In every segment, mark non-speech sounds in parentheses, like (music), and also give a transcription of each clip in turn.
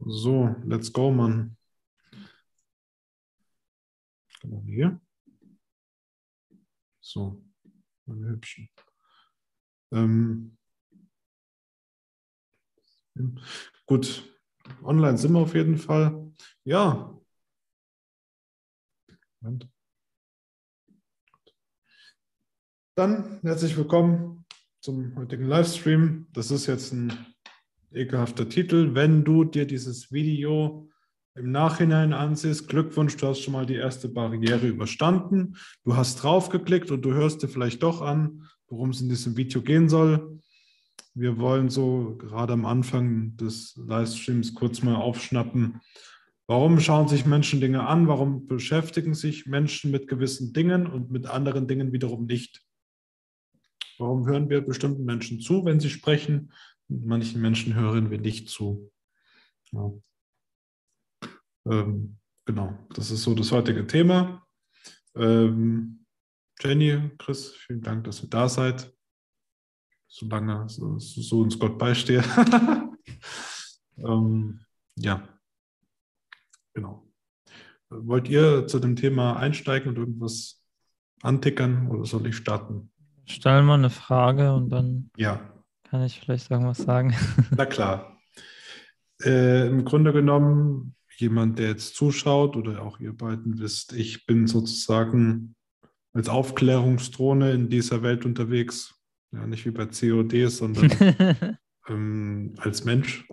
So, let's go, Mann. Genau hier. So, meine Hübschen. Ähm, gut, online sind wir auf jeden Fall. Ja. Moment. Dann herzlich willkommen zum heutigen Livestream. Das ist jetzt ein ekelhafter Titel. Wenn du dir dieses Video im Nachhinein ansiehst, Glückwunsch, du hast schon mal die erste Barriere überstanden. Du hast draufgeklickt und du hörst dir vielleicht doch an, worum es in diesem Video gehen soll. Wir wollen so gerade am Anfang des Livestreams kurz mal aufschnappen. Warum schauen sich Menschen Dinge an? Warum beschäftigen sich Menschen mit gewissen Dingen und mit anderen Dingen wiederum nicht? Warum hören wir bestimmten Menschen zu, wenn sie sprechen? Manchen Menschen hören wir nicht zu. Ja. Ähm, genau, das ist so das heutige Thema. Ähm, Jenny, Chris, vielen Dank, dass ihr da seid. Solange so, so uns Gott beistehe. (laughs) ähm, ja, genau. Wollt ihr zu dem Thema einsteigen und irgendwas antickern oder soll ich starten? Stellen wir eine Frage und dann. Ja, kann ich vielleicht irgendwas sagen? Na klar. Äh, Im Grunde genommen, jemand, der jetzt zuschaut oder auch ihr beiden wisst, ich bin sozusagen als Aufklärungsdrohne in dieser Welt unterwegs. Ja, nicht wie bei COD, sondern (laughs) ähm, als Mensch.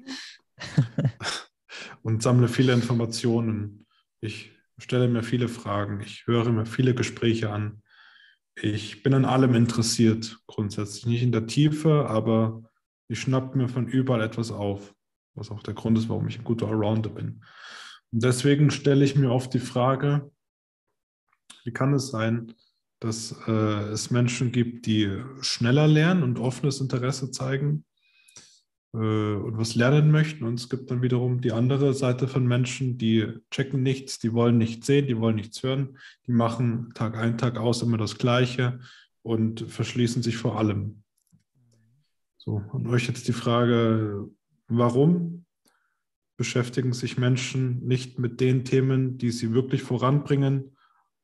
und sammle viele Informationen. Ich stelle mir viele Fragen. Ich höre mir viele Gespräche an. Ich bin an allem interessiert, grundsätzlich. Nicht in der Tiefe, aber ich schnappe mir von überall etwas auf, was auch der Grund ist, warum ich ein guter Allrounder bin. Und deswegen stelle ich mir oft die Frage, wie kann es sein, dass äh, es Menschen gibt, die schneller lernen und offenes Interesse zeigen und was lernen möchten. Und es gibt dann wiederum die andere Seite von Menschen, die checken nichts, die wollen nichts sehen, die wollen nichts hören, die machen Tag ein, Tag aus immer das Gleiche und verschließen sich vor allem. So, und euch jetzt die Frage, warum beschäftigen sich Menschen nicht mit den Themen, die sie wirklich voranbringen,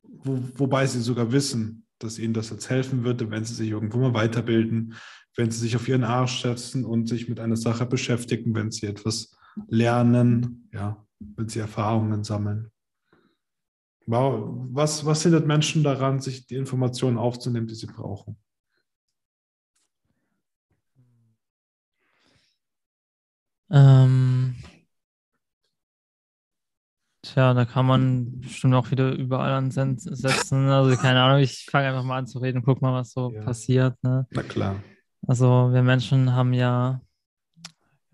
wo, wobei sie sogar wissen, dass ihnen das jetzt helfen würde, wenn sie sich irgendwo mal weiterbilden, wenn sie sich auf ihren Arsch setzen und sich mit einer Sache beschäftigen, wenn sie etwas lernen, ja, wenn sie Erfahrungen sammeln. Wow. Was, was hindert Menschen daran, sich die Informationen aufzunehmen, die sie brauchen? Ähm, tja, da kann man bestimmt auch wieder überall ansetzen. Also keine Ahnung, ich fange einfach mal an zu reden und guck mal, was so ja. passiert. Ne? Na klar. Also wir Menschen haben ja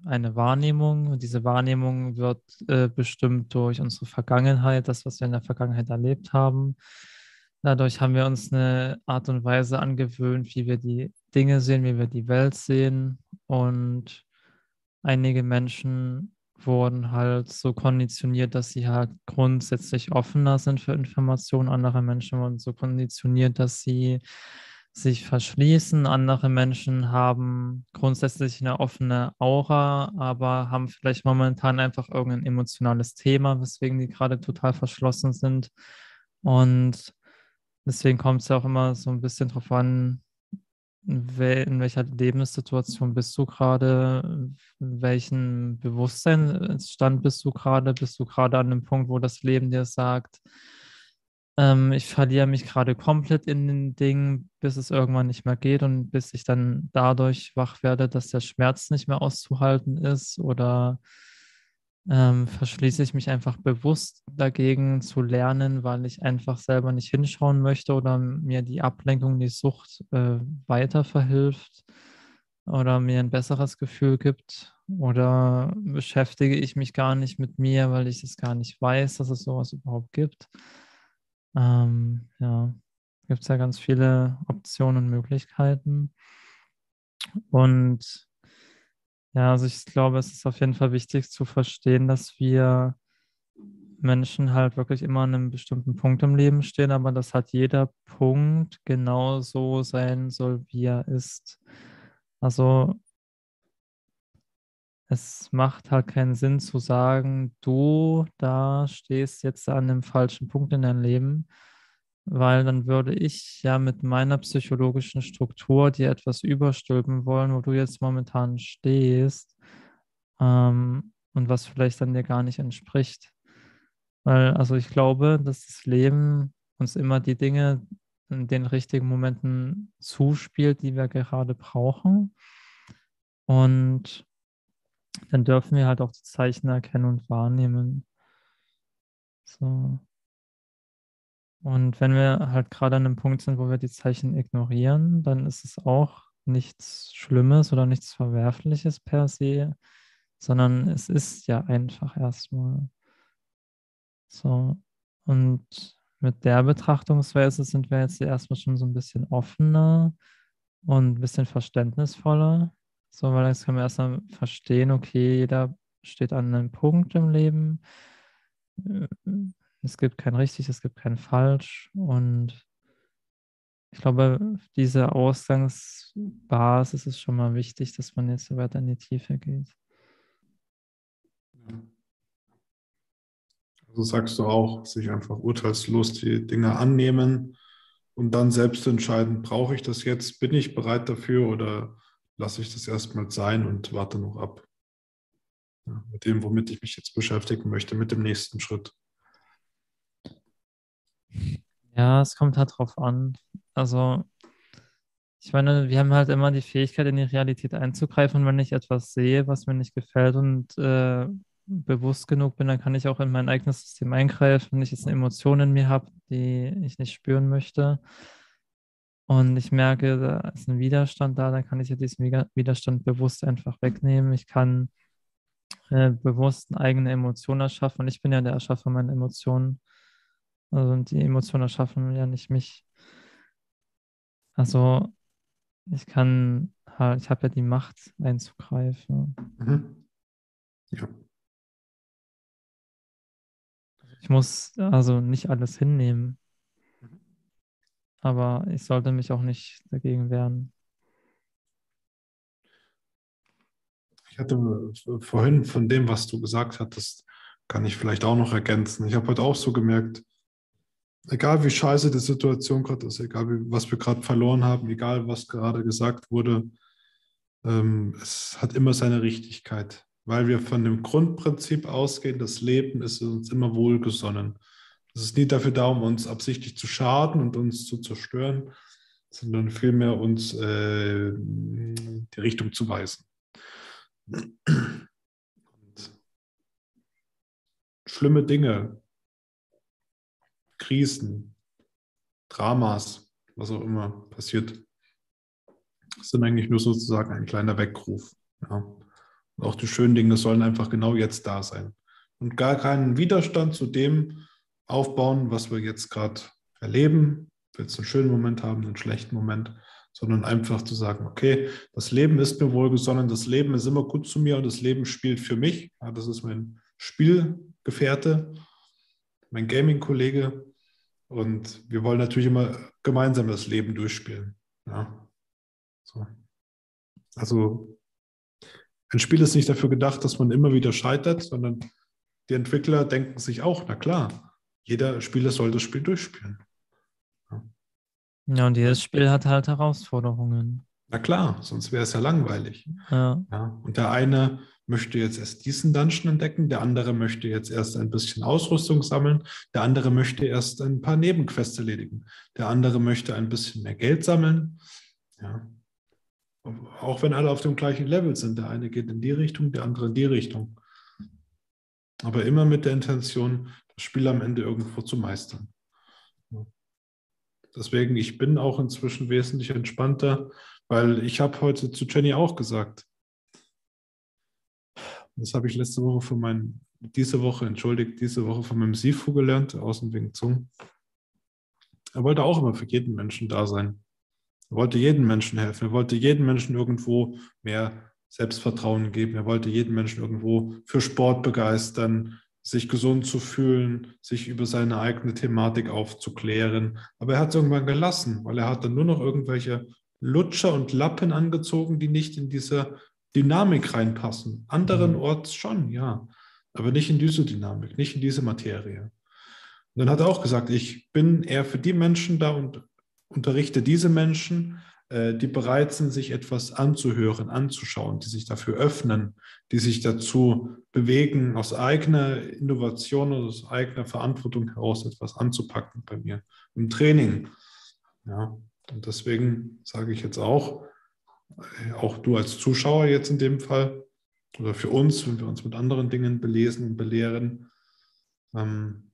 eine Wahrnehmung und diese Wahrnehmung wird äh, bestimmt durch unsere Vergangenheit, das, was wir in der Vergangenheit erlebt haben. Dadurch haben wir uns eine Art und Weise angewöhnt, wie wir die Dinge sehen, wie wir die Welt sehen. Und einige Menschen wurden halt so konditioniert, dass sie halt grundsätzlich offener sind für Informationen. Andere Menschen wurden so konditioniert, dass sie sich verschließen. Andere Menschen haben grundsätzlich eine offene Aura, aber haben vielleicht momentan einfach irgendein emotionales Thema, weswegen die gerade total verschlossen sind. Und deswegen kommt es ja auch immer so ein bisschen drauf an, in welcher Lebenssituation bist du gerade, welchen Bewusstseinsstand bist du gerade, bist du gerade an dem Punkt, wo das Leben dir sagt, ähm, ich verliere mich gerade komplett in den Dingen, bis es irgendwann nicht mehr geht und bis ich dann dadurch wach werde, dass der Schmerz nicht mehr auszuhalten ist oder ähm, verschließe ich mich einfach bewusst dagegen zu lernen, weil ich einfach selber nicht hinschauen möchte oder mir die Ablenkung, die Sucht äh, weiter verhilft oder mir ein besseres Gefühl gibt oder beschäftige ich mich gar nicht mit mir, weil ich es gar nicht weiß, dass es sowas überhaupt gibt. Ähm, ja, gibt es ja ganz viele Optionen und Möglichkeiten. Und ja, also ich glaube, es ist auf jeden Fall wichtig zu verstehen, dass wir Menschen halt wirklich immer an einem bestimmten Punkt im Leben stehen, aber dass halt jeder Punkt genau so sein soll, wie er ist. Also es macht halt keinen Sinn zu sagen, du da stehst jetzt an einem falschen Punkt in deinem Leben, weil dann würde ich ja mit meiner psychologischen Struktur dir etwas überstülpen wollen, wo du jetzt momentan stehst ähm, und was vielleicht dann dir gar nicht entspricht. Weil, also ich glaube, dass das Leben uns immer die Dinge in den richtigen Momenten zuspielt, die wir gerade brauchen. Und dann dürfen wir halt auch die Zeichen erkennen und wahrnehmen. So. Und wenn wir halt gerade an einem Punkt sind, wo wir die Zeichen ignorieren, dann ist es auch nichts Schlimmes oder nichts Verwerfliches per se, sondern es ist ja einfach erstmal. So. Und mit der Betrachtungsweise sind wir jetzt erstmal schon so ein bisschen offener und ein bisschen verständnisvoller. So, weil jetzt können wir erstmal verstehen, okay, jeder steht an einem Punkt im Leben. Es gibt kein richtig, es gibt kein falsch. Und ich glaube, diese Ausgangsbasis ist schon mal wichtig, dass man jetzt so weiter in die Tiefe geht. Also sagst du auch, sich einfach urteilslos die Dinge annehmen und dann selbst entscheiden, brauche ich das jetzt, bin ich bereit dafür oder lasse ich das erstmal sein und warte noch ab. Ja, mit dem, womit ich mich jetzt beschäftigen möchte, mit dem nächsten Schritt. Ja, es kommt halt drauf an. Also, ich meine, wir haben halt immer die Fähigkeit, in die Realität einzugreifen. wenn ich etwas sehe, was mir nicht gefällt und äh, bewusst genug bin, dann kann ich auch in mein eigenes System eingreifen. Wenn ich jetzt eine Emotion in mir habe, die ich nicht spüren möchte, und ich merke, da ist ein Widerstand da, dann kann ich ja diesen Widerstand bewusst einfach wegnehmen. Ich kann äh, bewusst eine eigene Emotion erschaffen. Und ich bin ja der Erschaffer meiner Emotionen. Also die Emotionen erschaffen ja nicht mich. Also ich kann halt, ich habe ja die Macht einzugreifen. Mhm. Ja. Ich muss also nicht alles hinnehmen aber ich sollte mich auch nicht dagegen wehren. Ich hatte vorhin von dem, was du gesagt hattest, kann ich vielleicht auch noch ergänzen. Ich habe heute auch so gemerkt, egal wie scheiße die Situation gerade ist, egal wie, was wir gerade verloren haben, egal was gerade gesagt wurde, ähm, es hat immer seine Richtigkeit, weil wir von dem Grundprinzip ausgehen, das Leben ist uns immer wohlgesonnen. Es ist nie dafür da, um uns absichtlich zu schaden und uns zu zerstören, sondern vielmehr uns äh, die Richtung zu weisen. Und schlimme Dinge, Krisen, Dramas, was auch immer passiert, sind eigentlich nur sozusagen ein kleiner Weckruf. Ja. Und auch die schönen Dinge sollen einfach genau jetzt da sein. Und gar keinen Widerstand zu dem, aufbauen, was wir jetzt gerade erleben, wir jetzt einen schönen Moment haben, einen schlechten Moment, sondern einfach zu sagen, okay, das Leben ist mir wohlgesonnen, das Leben ist immer gut zu mir und das Leben spielt für mich. Ja, das ist mein Spielgefährte, mein Gaming-Kollege und wir wollen natürlich immer gemeinsam das Leben durchspielen. Ja. So. Also ein Spiel ist nicht dafür gedacht, dass man immer wieder scheitert, sondern die Entwickler denken sich auch, na klar, jeder Spieler soll das Spiel durchspielen. Ja, ja und jedes Spiel hat halt Herausforderungen. Na klar, sonst wäre es ja langweilig. Ja. ja. Und der eine möchte jetzt erst diesen Dungeon entdecken, der andere möchte jetzt erst ein bisschen Ausrüstung sammeln, der andere möchte erst ein paar Nebenquests erledigen, der andere möchte ein bisschen mehr Geld sammeln. Ja. Auch wenn alle auf dem gleichen Level sind. Der eine geht in die Richtung, der andere in die Richtung. Aber immer mit der Intention, das Spiel am Ende irgendwo zu meistern. Deswegen, ich bin auch inzwischen wesentlich entspannter, weil ich habe heute zu Jenny auch gesagt, das habe ich letzte Woche von meinem, diese Woche, entschuldigt, diese Woche von meinem Sifu gelernt, außen wegen Zungen. Er wollte auch immer für jeden Menschen da sein. Er wollte jedem Menschen helfen. Er wollte jedem Menschen irgendwo mehr Selbstvertrauen geben. Er wollte jeden Menschen irgendwo für Sport begeistern, sich gesund zu fühlen, sich über seine eigene Thematik aufzuklären. Aber er hat es irgendwann gelassen, weil er hat dann nur noch irgendwelche Lutscher und Lappen angezogen, die nicht in dieser Dynamik reinpassen. Anderenorts schon, ja, aber nicht in diese Dynamik, nicht in diese Materie. Und dann hat er auch gesagt, ich bin eher für die Menschen da und unterrichte diese Menschen, die bereit sind, sich etwas anzuhören, anzuschauen, die sich dafür öffnen, die sich dazu bewegen, aus eigener Innovation oder aus eigener Verantwortung heraus etwas anzupacken bei mir im Training. Ja, und deswegen sage ich jetzt auch, äh, auch du als Zuschauer jetzt in dem Fall, oder für uns, wenn wir uns mit anderen Dingen belesen und belehren, ähm,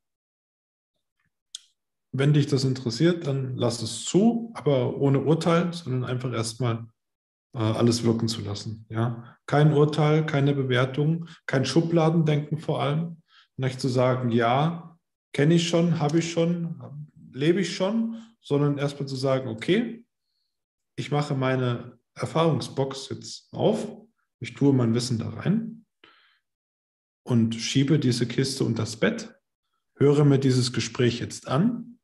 wenn dich das interessiert, dann lass es zu, aber ohne Urteil, sondern einfach erstmal äh, alles wirken zu lassen. Ja? Kein Urteil, keine Bewertung, kein Schubladendenken vor allem. Nicht zu sagen, ja, kenne ich schon, habe ich schon, lebe ich schon, sondern erstmal zu sagen, okay, ich mache meine Erfahrungsbox jetzt auf, ich tue mein Wissen da rein und schiebe diese Kiste unter das Bett, höre mir dieses Gespräch jetzt an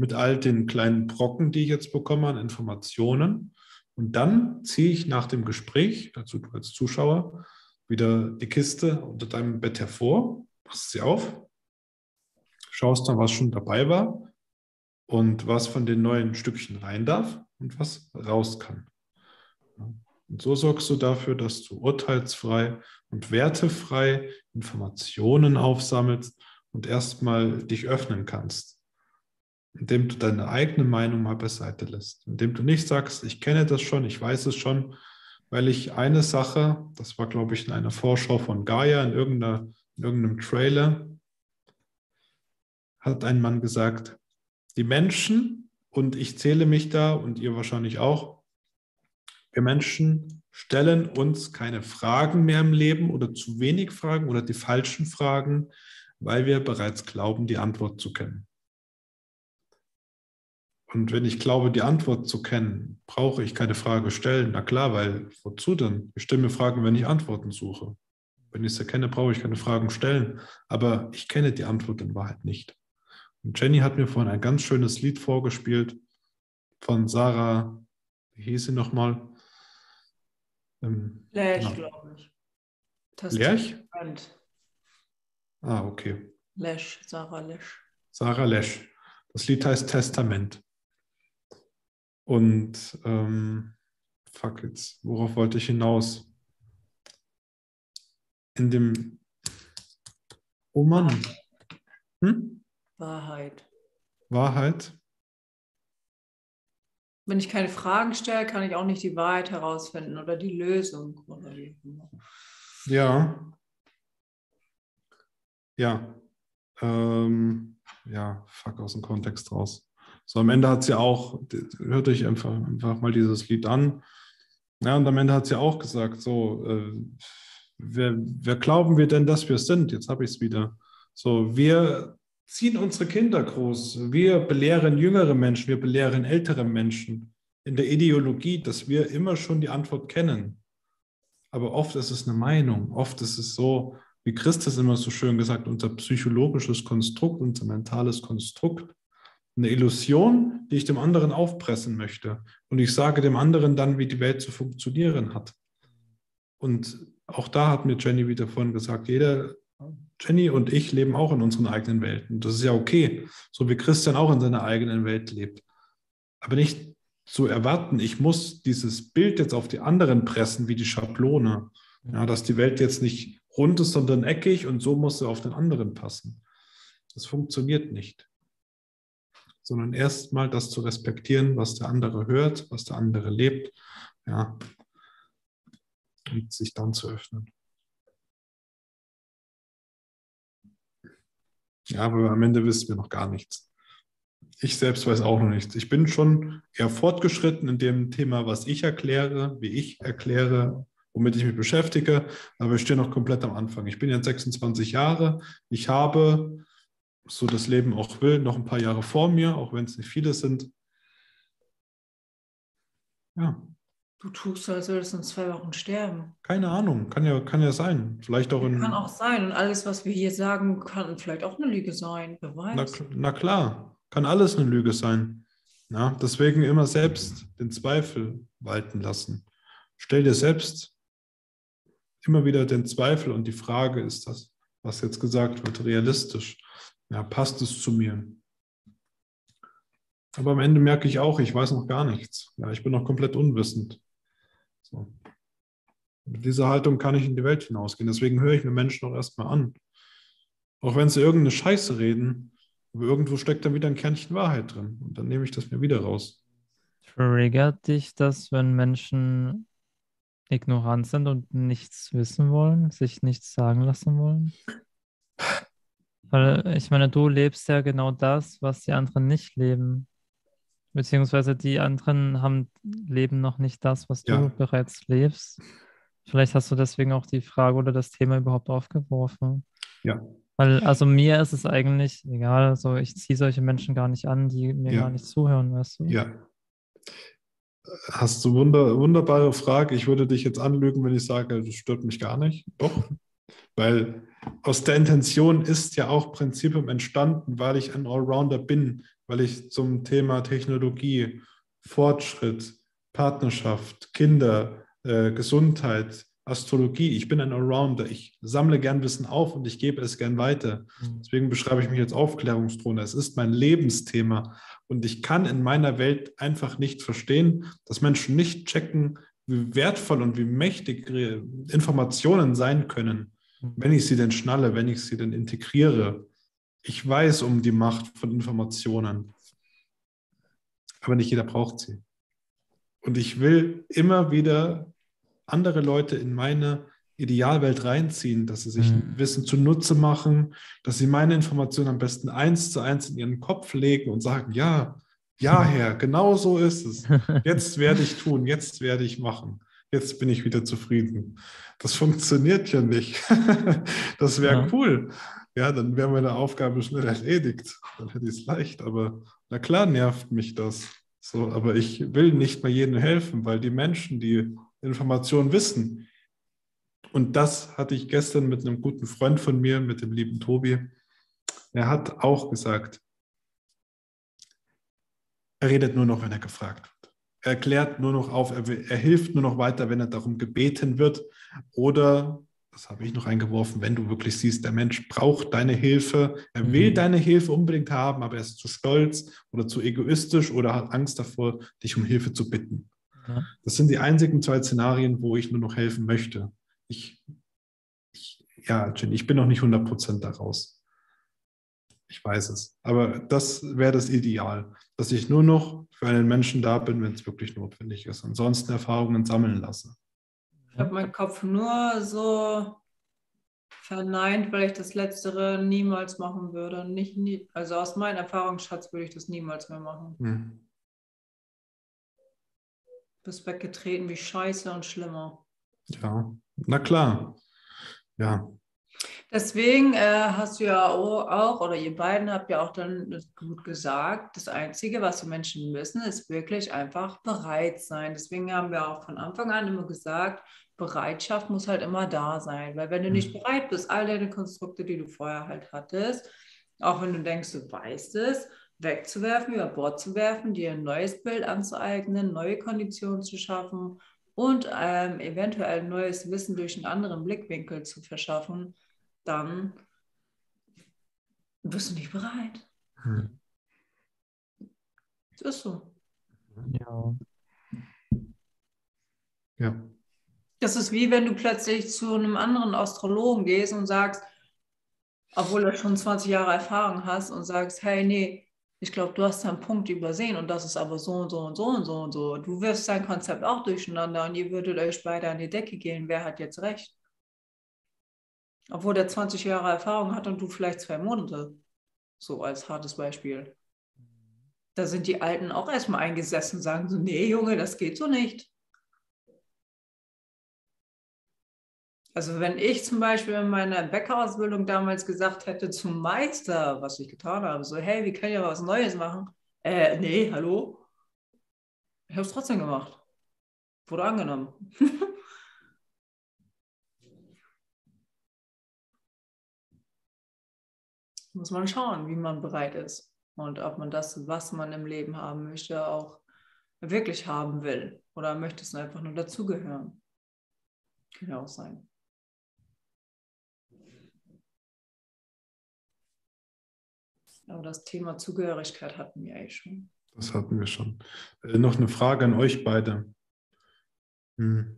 mit all den kleinen Brocken, die ich jetzt bekomme an Informationen. Und dann ziehe ich nach dem Gespräch, also du als Zuschauer, wieder die Kiste unter deinem Bett hervor, machst sie auf, schaust dann, was schon dabei war und was von den neuen Stückchen rein darf und was raus kann. Und so sorgst du dafür, dass du urteilsfrei und wertefrei Informationen aufsammelst und erstmal dich öffnen kannst indem du deine eigene Meinung mal beiseite lässt, indem du nicht sagst, ich kenne das schon, ich weiß es schon, weil ich eine Sache, das war glaube ich in einer Vorschau von Gaia, in, in irgendeinem Trailer, hat ein Mann gesagt, die Menschen, und ich zähle mich da und ihr wahrscheinlich auch, wir Menschen stellen uns keine Fragen mehr im Leben oder zu wenig Fragen oder die falschen Fragen, weil wir bereits glauben, die Antwort zu kennen. Und wenn ich glaube, die Antwort zu kennen, brauche ich keine Frage stellen. Na klar, weil wozu denn? Ich stelle mir Fragen, wenn ich Antworten suche. Wenn ich es erkenne, brauche ich keine Fragen stellen. Aber ich kenne die Antwort in Wahrheit nicht. Und Jenny hat mir vorhin ein ganz schönes Lied vorgespielt von Sarah, wie hieß sie nochmal? Ähm, Lerch, genau. glaube ich. Lerch? Ah, okay. Lesch, Sarah Lesch. Sarah Lesch. Das Lied heißt Testament. Und ähm, fuck jetzt, worauf wollte ich hinaus? In dem, oh Mann. Hm? Wahrheit. Wahrheit. Wenn ich keine Fragen stelle, kann ich auch nicht die Wahrheit herausfinden oder die Lösung. Oder wie ja. Ja. Ähm, ja, fuck aus dem Kontext raus. So am Ende hat sie auch, hört euch einfach, einfach mal dieses Lied an. Ja, und am Ende hat sie auch gesagt, so, äh, wer, wer glauben wir denn, dass wir sind? Jetzt habe ich es wieder. So, wir ziehen unsere Kinder groß. Wir belehren jüngere Menschen, wir belehren ältere Menschen in der Ideologie, dass wir immer schon die Antwort kennen. Aber oft ist es eine Meinung. Oft ist es so, wie Christus immer so schön gesagt, unser psychologisches Konstrukt, unser mentales Konstrukt eine Illusion, die ich dem anderen aufpressen möchte. Und ich sage dem anderen dann, wie die Welt zu funktionieren hat. Und auch da hat mir Jenny wieder vorhin gesagt, jeder, Jenny und ich leben auch in unseren eigenen Welten. Das ist ja okay, so wie Christian auch in seiner eigenen Welt lebt. Aber nicht zu erwarten, ich muss dieses Bild jetzt auf die anderen pressen, wie die Schablone. Ja, dass die Welt jetzt nicht rund ist, sondern eckig und so muss sie auf den anderen passen. Das funktioniert nicht sondern erstmal das zu respektieren, was der andere hört, was der andere lebt, ja, und sich dann zu öffnen. Ja, aber am Ende wissen wir noch gar nichts. Ich selbst weiß auch noch nichts. Ich bin schon eher fortgeschritten in dem Thema, was ich erkläre, wie ich erkläre, womit ich mich beschäftige, aber ich stehe noch komplett am Anfang. Ich bin jetzt 26 Jahre. Ich habe so das Leben auch will, noch ein paar Jahre vor mir, auch wenn es nicht viele sind. Ja. Du tust so, als würdest du in zwei Wochen sterben. Keine Ahnung, kann ja, kann ja sein. Vielleicht auch in. Kann auch sein. Und alles, was wir hier sagen, kann vielleicht auch eine Lüge sein. Wer weiß. Na, na klar, kann alles eine Lüge sein. Ja, deswegen immer selbst den Zweifel walten lassen. stell dir selbst immer wieder den Zweifel und die Frage, ist das, was jetzt gesagt wird, realistisch? Ja, passt es zu mir? Aber am Ende merke ich auch, ich weiß noch gar nichts. Ja, ich bin noch komplett unwissend. So. Mit dieser Haltung kann ich in die Welt hinausgehen. Deswegen höre ich mir Menschen auch erstmal an. Auch wenn sie irgendeine Scheiße reden, aber irgendwo steckt dann wieder ein Kernchen Wahrheit drin. Und dann nehme ich das mir wieder raus. Triggert dich das, wenn Menschen ignorant sind und nichts wissen wollen, sich nichts sagen lassen wollen? Weil ich meine, du lebst ja genau das, was die anderen nicht leben. Beziehungsweise die anderen haben, leben noch nicht das, was du ja. bereits lebst. Vielleicht hast du deswegen auch die Frage oder das Thema überhaupt aufgeworfen. Ja. Weil, also mir ist es eigentlich egal, also ich ziehe solche Menschen gar nicht an, die mir ja. gar nicht zuhören, weißt du? Ja. Hast du wunder, wunderbare Frage. Ich würde dich jetzt anlügen, wenn ich sage, das stört mich gar nicht. Doch. Weil aus der Intention ist ja auch Prinzipium entstanden, weil ich ein Allrounder bin, weil ich zum Thema Technologie, Fortschritt, Partnerschaft, Kinder, äh, Gesundheit, Astrologie, ich bin ein Allrounder, ich sammle gern Wissen auf und ich gebe es gern weiter. Mhm. Deswegen beschreibe ich mich als Aufklärungsdrohne. Es ist mein Lebensthema und ich kann in meiner Welt einfach nicht verstehen, dass Menschen nicht checken, wie wertvoll und wie mächtig Informationen sein können. Wenn ich sie denn schnalle, wenn ich sie denn integriere. Ich weiß um die Macht von Informationen, aber nicht jeder braucht sie. Und ich will immer wieder andere Leute in meine Idealwelt reinziehen, dass sie sich mhm. Wissen zunutze machen, dass sie meine Informationen am besten eins zu eins in ihren Kopf legen und sagen, ja, ja, Herr, genau so ist es. (laughs) Jetzt werde ich tun, jetzt werde ich machen. Jetzt bin ich wieder zufrieden. Das funktioniert ja nicht. (laughs) das wäre ja. cool. Ja, dann wäre meine Aufgabe schnell erledigt. Dann hätte ich es leicht. Aber na klar nervt mich das. So, aber ich will nicht mehr jedem helfen, weil die Menschen, die Informationen wissen, und das hatte ich gestern mit einem guten Freund von mir, mit dem lieben Tobi. Er hat auch gesagt, er redet nur noch, wenn er gefragt wird. Erklärt nur noch auf, er, er hilft nur noch weiter, wenn er darum gebeten wird. Oder, das habe ich noch eingeworfen, wenn du wirklich siehst, der Mensch braucht deine Hilfe, er mhm. will deine Hilfe unbedingt haben, aber er ist zu stolz oder zu egoistisch oder hat Angst davor, dich um Hilfe zu bitten. Ja. Das sind die einzigen zwei Szenarien, wo ich nur noch helfen möchte. Ich, ich ja, Jenny, ich bin noch nicht 100% daraus. Ich weiß es. Aber das wäre das Ideal, dass ich nur noch für einen Menschen da bin, wenn es wirklich notwendig ist. Ansonsten Erfahrungen sammeln lasse. Ich habe meinen Kopf nur so verneint, weil ich das Letztere niemals machen würde. Nicht, nie, also aus meinem Erfahrungsschatz würde ich das niemals mehr machen. Hm. Bist weggetreten wie Scheiße und schlimmer. Ja, na klar. Ja. Deswegen äh, hast du ja auch, oder ihr beiden habt ja auch dann gut gesagt, das Einzige, was die Menschen müssen, ist wirklich einfach bereit sein. Deswegen haben wir auch von Anfang an immer gesagt, Bereitschaft muss halt immer da sein. Weil wenn du nicht mhm. bereit bist, all deine Konstrukte, die du vorher halt hattest, auch wenn du denkst, du weißt es, wegzuwerfen, über Bord zu werfen, dir ein neues Bild anzueignen, neue Konditionen zu schaffen und ähm, eventuell neues Wissen durch einen anderen Blickwinkel zu verschaffen, dann bist du nicht bereit. Hm. Das ist so. Ja. Ja. Das ist wie wenn du plötzlich zu einem anderen Astrologen gehst und sagst, obwohl du schon 20 Jahre Erfahrung hast und sagst, hey, nee, ich glaube, du hast einen Punkt übersehen und das ist aber so und so und so und so und so. Du wirfst dein Konzept auch durcheinander und ihr würdet euch beide an die Decke gehen. Wer hat jetzt recht? Obwohl der 20 Jahre Erfahrung hat und du vielleicht zwei Monate. So als hartes Beispiel. Da sind die Alten auch erstmal eingesessen und sagen so, nee, Junge, das geht so nicht. Also wenn ich zum Beispiel in meiner Bäckerausbildung damals gesagt hätte zum Meister, was ich getan habe, so, hey, wir können ja was Neues machen. Äh, nee, hallo? Ich habe es trotzdem gemacht. Wurde angenommen. (laughs) Muss man schauen, wie man bereit ist und ob man das, was man im Leben haben möchte, auch wirklich haben will. Oder möchtest du einfach nur dazugehören? Kann ja auch sein. Aber das Thema Zugehörigkeit hatten wir eigentlich schon. Das hatten wir schon. Äh, noch eine Frage an euch beide. Hm.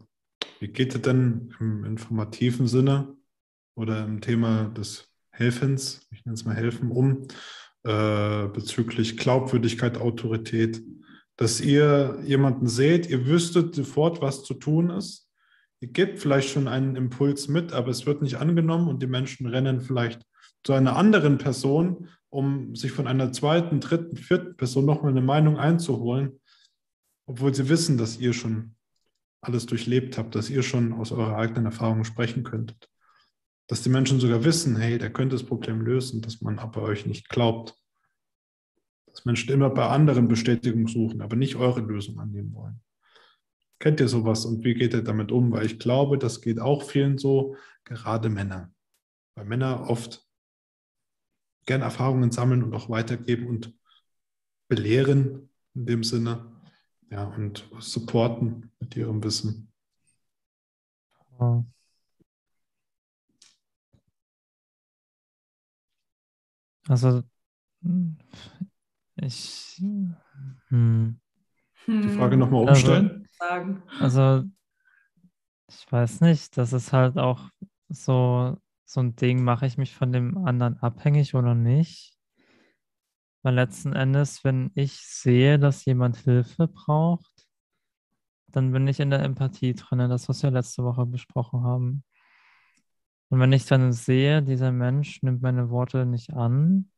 Wie geht es denn im informativen Sinne oder im Thema des Helfens, ich nenne es mal Helfen, um, äh, bezüglich Glaubwürdigkeit, Autorität, dass ihr jemanden seht, ihr wüsstet sofort, was zu tun ist. Ihr gebt vielleicht schon einen Impuls mit, aber es wird nicht angenommen und die Menschen rennen vielleicht zu einer anderen Person, um sich von einer zweiten, dritten, vierten Person nochmal eine Meinung einzuholen, obwohl sie wissen, dass ihr schon alles durchlebt habt, dass ihr schon aus eurer eigenen Erfahrung sprechen könntet. Dass die Menschen sogar wissen, hey, der könnte das Problem lösen, dass man aber euch nicht glaubt. Dass Menschen immer bei anderen Bestätigung suchen, aber nicht eure Lösung annehmen wollen. Kennt ihr sowas und wie geht ihr damit um? Weil ich glaube, das geht auch vielen so, gerade Männer. Weil Männer oft gern Erfahrungen sammeln und auch weitergeben und belehren in dem Sinne. Ja, und supporten mit ihrem Wissen. Also, ich. Hm. Die Frage nochmal also, umstellen? Also, also, ich weiß nicht, das ist halt auch so so ein Ding, mache ich mich von dem anderen abhängig oder nicht? Weil letzten Endes, wenn ich sehe, dass jemand Hilfe braucht, dann bin ich in der Empathie drin, das, was wir letzte Woche besprochen haben. Und wenn ich dann sehe, dieser Mensch nimmt meine Worte nicht an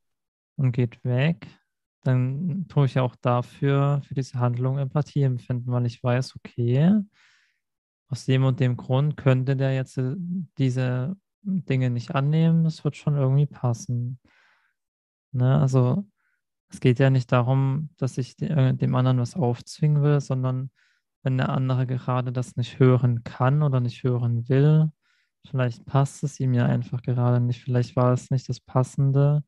und geht weg, dann tue ich ja auch dafür, für diese Handlung Empathie empfinden, weil ich weiß, okay, aus dem und dem Grund könnte der jetzt äh, diese Dinge nicht annehmen, es wird schon irgendwie passen. Ne? Also es geht ja nicht darum, dass ich äh, dem anderen was aufzwingen will, sondern wenn der andere gerade das nicht hören kann oder nicht hören will, vielleicht passt es ihm ja einfach gerade nicht, vielleicht war es nicht das Passende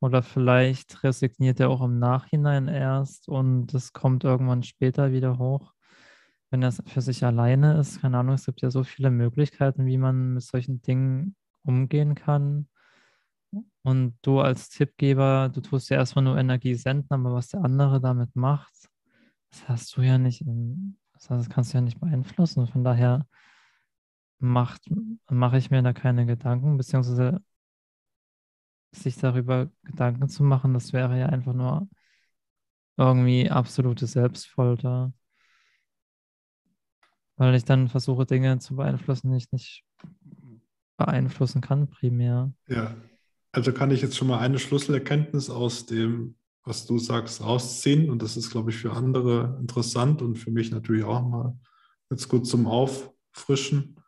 oder vielleicht resigniert er auch im Nachhinein erst und es kommt irgendwann später wieder hoch wenn er für sich alleine ist, keine Ahnung, es gibt ja so viele Möglichkeiten, wie man mit solchen Dingen umgehen kann. Und du als Tippgeber, du tust ja erstmal nur Energie senden, aber was der andere damit macht, das hast du ja nicht, das kannst du ja nicht beeinflussen. Von daher mache ich mir da keine Gedanken, beziehungsweise sich darüber Gedanken zu machen, das wäre ja einfach nur irgendwie absolute Selbstfolter. Weil ich dann versuche, Dinge zu beeinflussen, die ich nicht beeinflussen kann, primär. Ja, also kann ich jetzt schon mal eine Schlüsselerkenntnis aus dem, was du sagst, rausziehen. Und das ist, glaube ich, für andere interessant und für mich natürlich auch mal jetzt gut zum Auffrischen.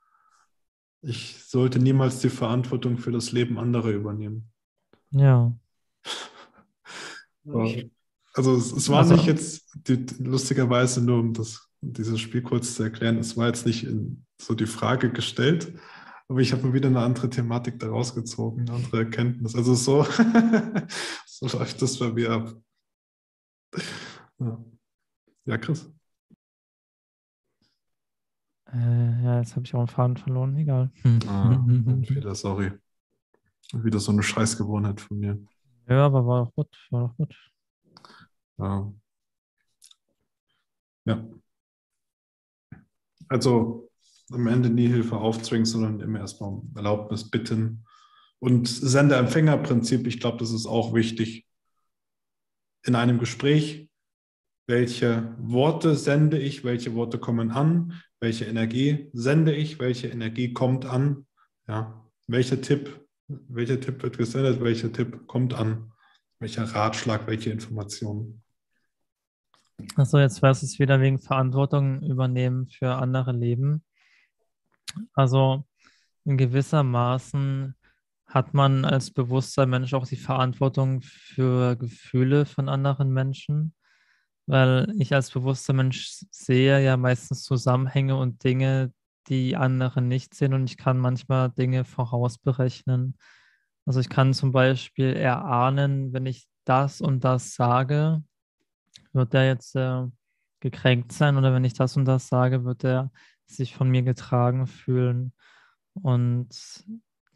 Ich sollte niemals die Verantwortung für das Leben anderer übernehmen. Ja. (laughs) Also es, es war also, nicht jetzt die, lustigerweise nur um das, dieses Spiel kurz zu erklären, es war jetzt nicht in, so die Frage gestellt, aber ich habe mir wieder eine andere Thematik daraus gezogen, eine andere Erkenntnis. Also so, (laughs) so läuft das bei mir ab. Ja, ja Chris. Äh, ja, jetzt habe ich auch einen Faden verloren, egal. Ah, Fehler, sorry. Wieder so eine Scheißgewohnheit von mir. Ja, aber war doch gut, war doch gut. Ja. ja. Also am Ende nie Hilfe aufzwingen, sondern immer erstmal um Erlaubnis bitten. Und Sender-Empfänger-Prinzip, ich glaube, das ist auch wichtig. In einem Gespräch, welche Worte sende ich, welche Worte kommen an, welche Energie sende ich, welche Energie kommt an, ja, welcher Tipp, welcher Tipp wird gesendet, welcher Tipp kommt an, welcher Ratschlag, welche Informationen. Achso, jetzt weiß es wieder wegen Verantwortung übernehmen für andere Leben. Also in gewisser Maßen hat man als bewusster Mensch auch die Verantwortung für Gefühle von anderen Menschen, weil ich als bewusster Mensch sehe ja meistens Zusammenhänge und Dinge, die andere nicht sehen und ich kann manchmal Dinge vorausberechnen. Also ich kann zum Beispiel erahnen, wenn ich das und das sage, wird der jetzt äh, gekränkt sein oder wenn ich das und das sage, wird er sich von mir getragen fühlen. Und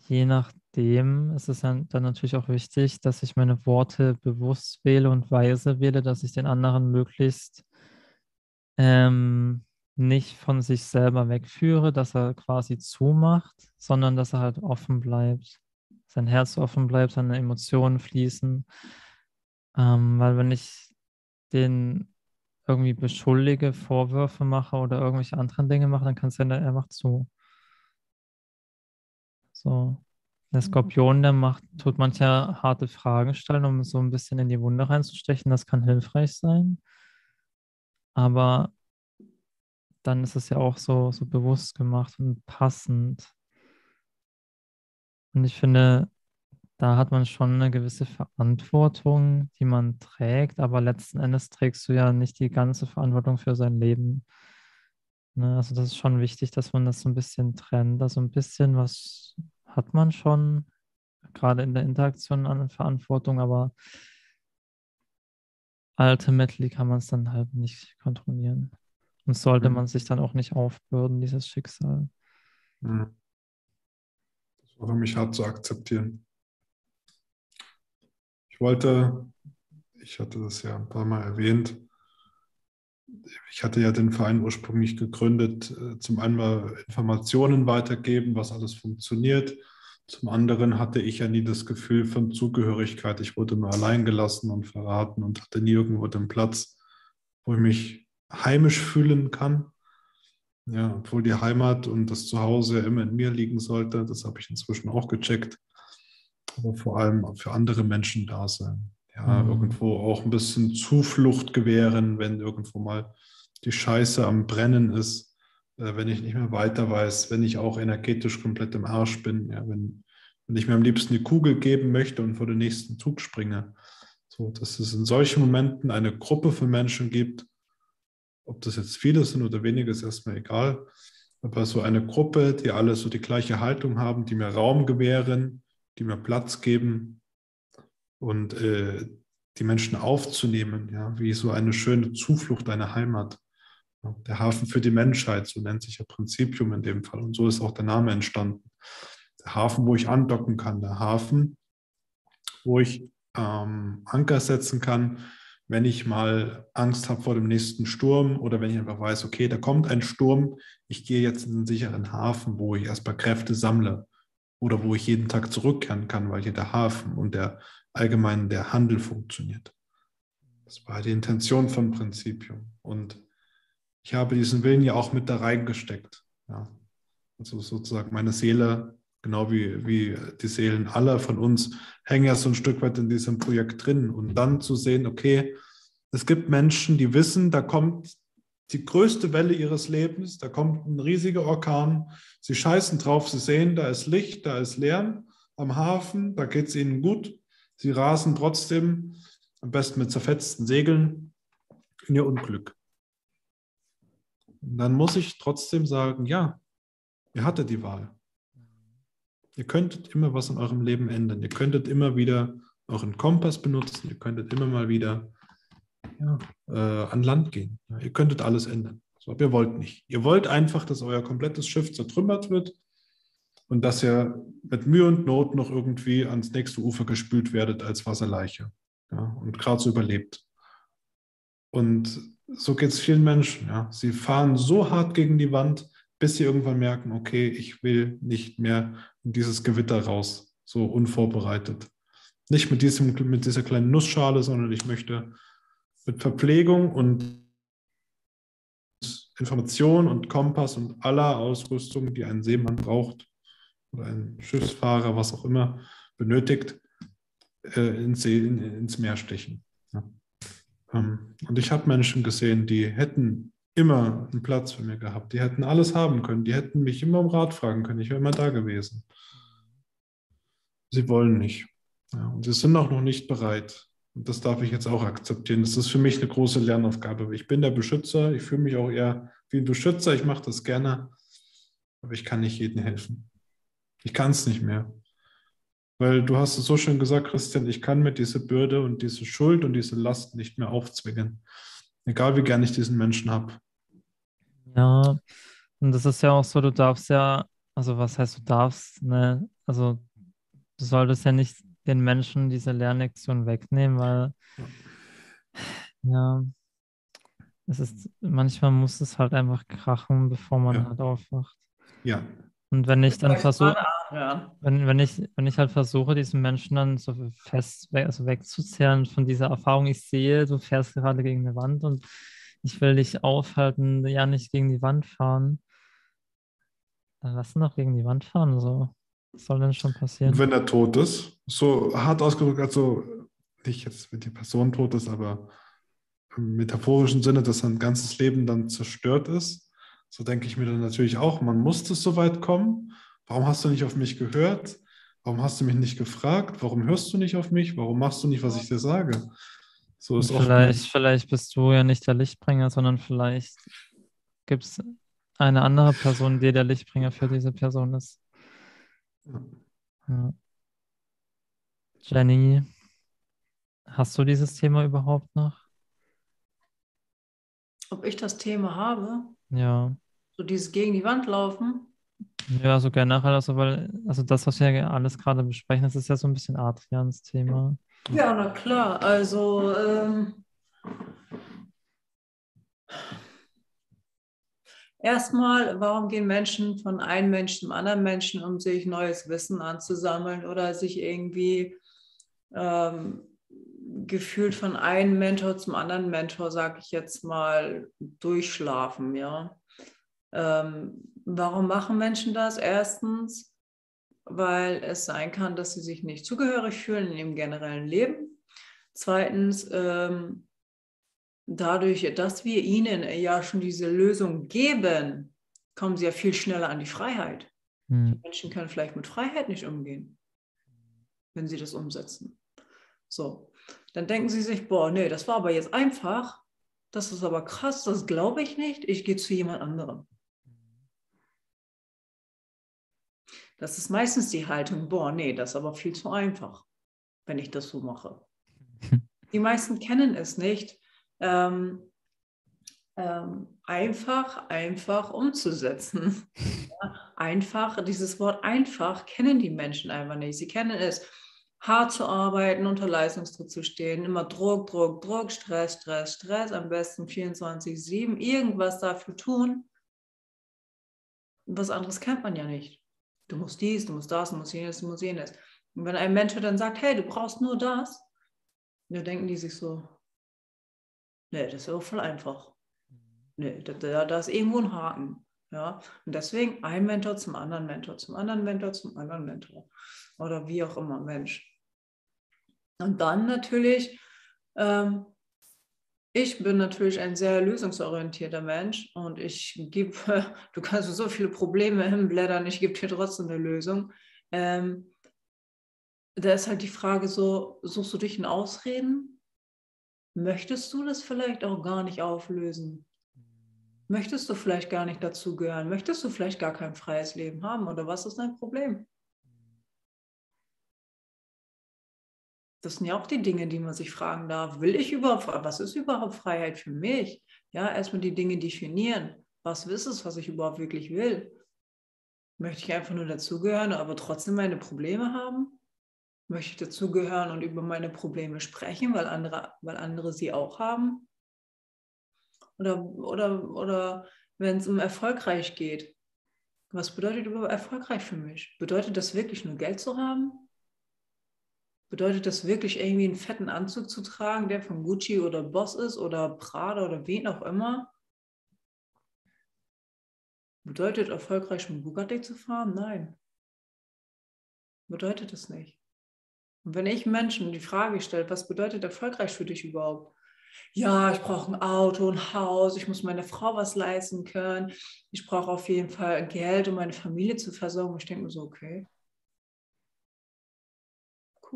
je nachdem ist es dann, natürlich auch wichtig, dass ich meine Worte bewusst wähle und weise wähle, dass ich den anderen möglichst ähm, nicht von sich selber wegführe, dass er quasi zumacht, sondern dass er halt offen bleibt, sein Herz offen bleibt, seine Emotionen fließen. Ähm, weil wenn ich den irgendwie beschuldige, Vorwürfe mache oder irgendwelche anderen Dinge mache, dann kann es sein, er macht zu. So. Der mhm. Skorpion, der macht, tut manche harte Fragen stellen, um so ein bisschen in die Wunde reinzustechen. Das kann hilfreich sein. Aber dann ist es ja auch so, so bewusst gemacht und passend. Und ich finde, da hat man schon eine gewisse Verantwortung, die man trägt, aber letzten Endes trägst du ja nicht die ganze Verantwortung für sein Leben. Ne? Also das ist schon wichtig, dass man das so ein bisschen trennt. Also ein bisschen was hat man schon, gerade in der Interaktion an Verantwortung, aber ultimately kann man es dann halt nicht kontrollieren. Und sollte mhm. man sich dann auch nicht aufbürden, dieses Schicksal. Mhm. Das war für mich hart zu akzeptieren. Ich wollte, ich hatte das ja ein paar Mal erwähnt, ich hatte ja den Verein ursprünglich gegründet, äh, zum einen mal Informationen weitergeben, was alles funktioniert. Zum anderen hatte ich ja nie das Gefühl von Zugehörigkeit. Ich wurde nur allein gelassen und verraten und hatte nie irgendwo den Platz, wo ich mich heimisch fühlen kann. Ja, obwohl die Heimat und das Zuhause immer in mir liegen sollte, das habe ich inzwischen auch gecheckt. Aber vor allem für andere Menschen da sein. Ja, mhm. irgendwo auch ein bisschen Zuflucht gewähren, wenn irgendwo mal die Scheiße am Brennen ist, äh, wenn ich nicht mehr weiter weiß, wenn ich auch energetisch komplett im Arsch bin, ja, wenn, wenn ich mir am liebsten die Kugel geben möchte und vor den nächsten Zug springe. So, dass es in solchen Momenten eine Gruppe von Menschen gibt, ob das jetzt viele sind oder wenige, ist erstmal egal. Aber so eine Gruppe, die alle so die gleiche Haltung haben, die mir Raum gewähren, die mir Platz geben und äh, die Menschen aufzunehmen, ja, wie so eine schöne Zuflucht, eine Heimat. Der Hafen für die Menschheit, so nennt sich ja Prinzipium in dem Fall. Und so ist auch der Name entstanden. Der Hafen, wo ich andocken kann, der Hafen, wo ich ähm, Anker setzen kann, wenn ich mal Angst habe vor dem nächsten Sturm oder wenn ich einfach weiß, okay, da kommt ein Sturm, ich gehe jetzt in einen sicheren Hafen, wo ich erstmal Kräfte sammle oder wo ich jeden Tag zurückkehren kann, weil hier der Hafen und der allgemein der Handel funktioniert. Das war die Intention von Prinzipium. Und ich habe diesen Willen ja auch mit da reingesteckt. Ja. Also sozusagen meine Seele, genau wie, wie die Seelen aller von uns, hängen ja so ein Stück weit in diesem Projekt drin. Und dann zu sehen, okay, es gibt Menschen, die wissen, da kommt die größte Welle ihres Lebens, da kommt ein riesiger Orkan, sie scheißen drauf, sie sehen, da ist Licht, da ist Lärm am Hafen, da geht es ihnen gut, sie rasen trotzdem, am besten mit zerfetzten Segeln, in ihr Unglück. Und dann muss ich trotzdem sagen, ja, ihr hattet die Wahl. Ihr könntet immer was in eurem Leben ändern. Ihr könntet immer wieder euren Kompass benutzen. Ihr könntet immer mal wieder ja, äh, an Land gehen. Ja, ihr könntet alles ändern. So, aber ihr wollt nicht. Ihr wollt einfach, dass euer komplettes Schiff zertrümmert wird und dass ihr mit Mühe und Not noch irgendwie ans nächste Ufer gespült werdet als Wasserleiche ja, und gerade so überlebt. Und so geht es vielen Menschen. Ja. Sie fahren so hart gegen die Wand, bis sie irgendwann merken, okay, ich will nicht mehr in dieses Gewitter raus, so unvorbereitet. Nicht mit, diesem, mit dieser kleinen Nussschale, sondern ich möchte mit Verpflegung und Information und Kompass und aller Ausrüstung, die ein Seemann braucht oder ein Schiffsfahrer, was auch immer, benötigt, äh, ins, See, in, ins Meer stechen. Ja. Ähm, und ich habe Menschen gesehen, die hätten immer einen Platz für mich gehabt. Die hätten alles haben können. Die hätten mich immer um Rat fragen können. Ich wäre immer da gewesen. Sie wollen nicht. Ja, und sie sind auch noch nicht bereit. Und das darf ich jetzt auch akzeptieren. Das ist für mich eine große Lernaufgabe. Ich bin der Beschützer. Ich fühle mich auch eher wie ein Beschützer. Ich mache das gerne. Aber ich kann nicht jedem helfen. Ich kann es nicht mehr. Weil du hast es so schön gesagt, Christian, ich kann mir diese Bürde und diese Schuld und diese Last nicht mehr aufzwingen. Egal wie gern ich diesen Menschen habe. Ja, und das ist ja auch so, du darfst ja, also was heißt du darfst, ne? Also du solltest ja nicht den Menschen diese Lernlektion wegnehmen, weil ja, es ist, manchmal muss es halt einfach krachen, bevor man Ja. halt aufwacht. Ja, Und wenn ich dann versuche, anhören. wenn, wenn ich, wenn ich halt versuche, diesen Menschen dann so fest weg, also wegzuzerren von dieser Erfahrung, ich sehe, du fährst gerade gegen eine Wand und ich will dich aufhalten, ja nicht gegen die Wand fahren. Dann lass ihn doch gegen die Wand fahren, so. Was soll denn schon passieren? und wenn er tot ist, so hart ausgedrückt, also nicht jetzt, wenn die Person tot ist, aber im metaphorischen Sinne, dass sein ganzes Leben dann zerstört ist, so denke ich mir dann natürlich auch, man musste so weit kommen. Warum hast du nicht auf mich gehört? Warum hast du mich nicht gefragt? Warum hörst du nicht auf mich? Warum machst du nicht, was ich dir sage? So ist vielleicht, vielleicht bist du ja nicht der Lichtbringer, sondern vielleicht gibt es eine andere Person, die der Lichtbringer für diese Person ist. Ja. Jenny, hast du dieses Thema überhaupt noch? Ob ich das Thema habe, Ja. so dieses gegen die Wand laufen, Ja, so generell, also weil, also das, was wir alles gerade besprechen, das ist ja so ein bisschen Adrians Thema. Ja, na klar. Also ähm, erstmal, warum gehen Menschen von einem Menschen zum anderen Menschen, um sich neues Wissen anzusammeln oder sich irgendwie ähm, gefühlt von einem Mentor zum anderen Mentor, sage ich jetzt mal, durchschlafen, ja. Ähm, warum machen Menschen das? Erstens, weil es sein kann, dass sie sich nicht zugehörig fühlen in ihrem generellen Leben. Zweitens, ähm, dadurch, dass wir ihnen ja schon diese Lösung geben, kommen sie ja viel schneller an die Freiheit. Hm. Menschen können vielleicht mit Freiheit nicht umgehen, wenn sie das umsetzen. So, dann denken sie sich, boah, nee, das war aber jetzt einfach, das ist aber krass, das glaube ich nicht, ich gehe zu jemand anderem. Das ist meistens die Haltung, boah, nee, das ist aber viel zu einfach, wenn ich das so mache. (laughs) Die meisten kennen es nicht, ähm, ähm, einfach, einfach umzusetzen. (laughs) Ja, einfach, dieses Wort einfach kennen die Menschen einfach nicht. Sie kennen es, hart zu arbeiten, unter Leistungsdruck zu stehen, immer Druck, Druck, Druck, Stress, Stress, Stress, am besten 24-7, irgendwas dafür tun. Was anderes kennt man ja nicht. Du musst dies, du musst das, du musst jenes, du musst jenes. Und wenn ein Mensch dann sagt, hey, du brauchst nur das, dann denken die sich so, nee, das ist ja voll einfach. Nee, da, da, da ist irgendwo ein Haken. Ja? Und deswegen ein Mentor zum anderen Mentor, zum anderen Mentor, zum anderen Mentor. Oder wie auch immer, Mensch. Und dann natürlich, ähm, ich bin natürlich ein sehr lösungsorientierter Mensch und ich gebe, (laughs) du kannst so viele Probleme hinblättern, ich gebe dir trotzdem eine Lösung. Ähm, da ist halt die Frage so, suchst du dich in Ausreden? Möchtest du das vielleicht auch gar nicht auflösen? Möchtest du vielleicht gar nicht dazugehören? Möchtest du vielleicht gar kein freies Leben haben? Oder was ist dein Problem? Das sind ja auch die Dinge, die man sich fragen darf. Will ich überhaupt, was ist überhaupt Freiheit für mich? Ja, erstmal die Dinge definieren. Was ist es, was ich überhaupt wirklich will? Möchte ich einfach nur dazugehören, aber trotzdem meine Probleme haben? Möchte ich dazugehören und über meine Probleme sprechen, weil andere, weil andere sie auch haben? Oder, oder, oder wenn es um erfolgreich geht. Was bedeutet überhaupt erfolgreich für mich? Bedeutet das wirklich nur Geld zu haben? Bedeutet das wirklich irgendwie einen fetten Anzug zu tragen, der von Gucci oder Boss ist oder Prada oder wen auch immer? Bedeutet erfolgreich mit Bugatti zu fahren? Nein. Bedeutet es nicht. Und wenn ich Menschen die Frage stelle, was bedeutet erfolgreich für dich überhaupt? Ja, ich brauche ein Auto, ein Haus, ich muss meiner Frau was leisten können, ich brauche auf jeden Fall Geld, um meine Familie zu versorgen. Ich denke mir so, okay,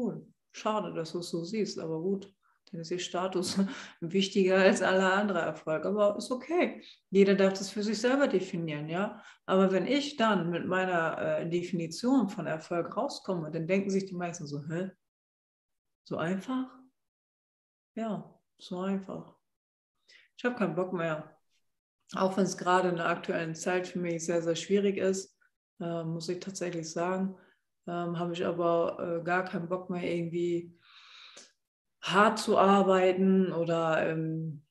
cool. Schade, dass du es so siehst, aber gut. Dann ist ihr Status (laughs) wichtiger als aller andere Erfolg. Aber ist okay. Jeder darf das für sich selber definieren, ja. Aber wenn ich dann mit meiner äh, Definition von Erfolg rauskomme, dann denken sich die meisten so, hä? So einfach? Ja, so einfach. Ich habe keinen Bock mehr. Auch wenn es gerade in der aktuellen Zeit für mich sehr, sehr schwierig ist, äh, muss ich tatsächlich sagen, ähm, habe ich aber äh, gar keinen Bock mehr irgendwie hart zu arbeiten oder ähm,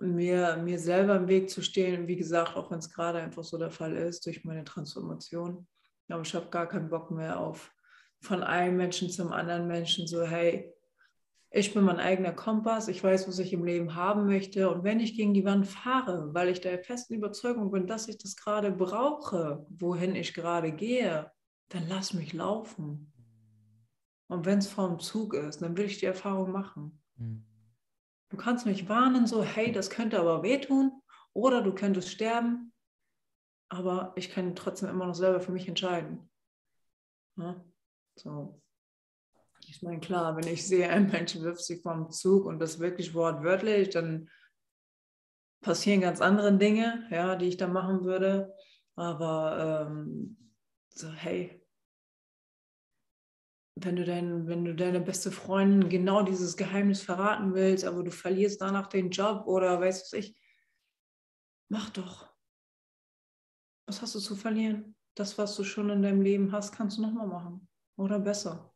mir, mir selber im Weg zu stehen. Wie gesagt, auch wenn es gerade einfach so der Fall ist durch meine Transformation. Aber ich habe gar keinen Bock mehr auf von einem Menschen zum anderen Menschen so, hey, ich bin mein eigener Kompass, ich weiß, was ich im Leben haben möchte. Und wenn ich gegen die Wand fahre, weil ich der festen Überzeugung bin, dass ich das gerade brauche, wohin ich gerade gehe, dann lass mich laufen. Und wenn es vorm Zug ist, dann will ich die Erfahrung machen. Mhm. Du kannst mich warnen, so, hey, das könnte aber wehtun oder du könntest sterben, aber ich kann trotzdem immer noch selber für mich entscheiden. Ja? So. Ich meine, klar, wenn ich sehe, ein Mensch wirft sich vom Zug und das wirklich wortwörtlich, dann passieren ganz andere Dinge, ja, die ich da machen würde. Aber ähm, so, hey, wenn du, dein, wenn du deine beste Freundin genau dieses Geheimnis verraten willst, aber du verlierst danach den Job oder weißt du ich, mach doch. Was hast du zu verlieren? Das, was du schon in deinem Leben hast, kannst du nochmal machen. Oder besser.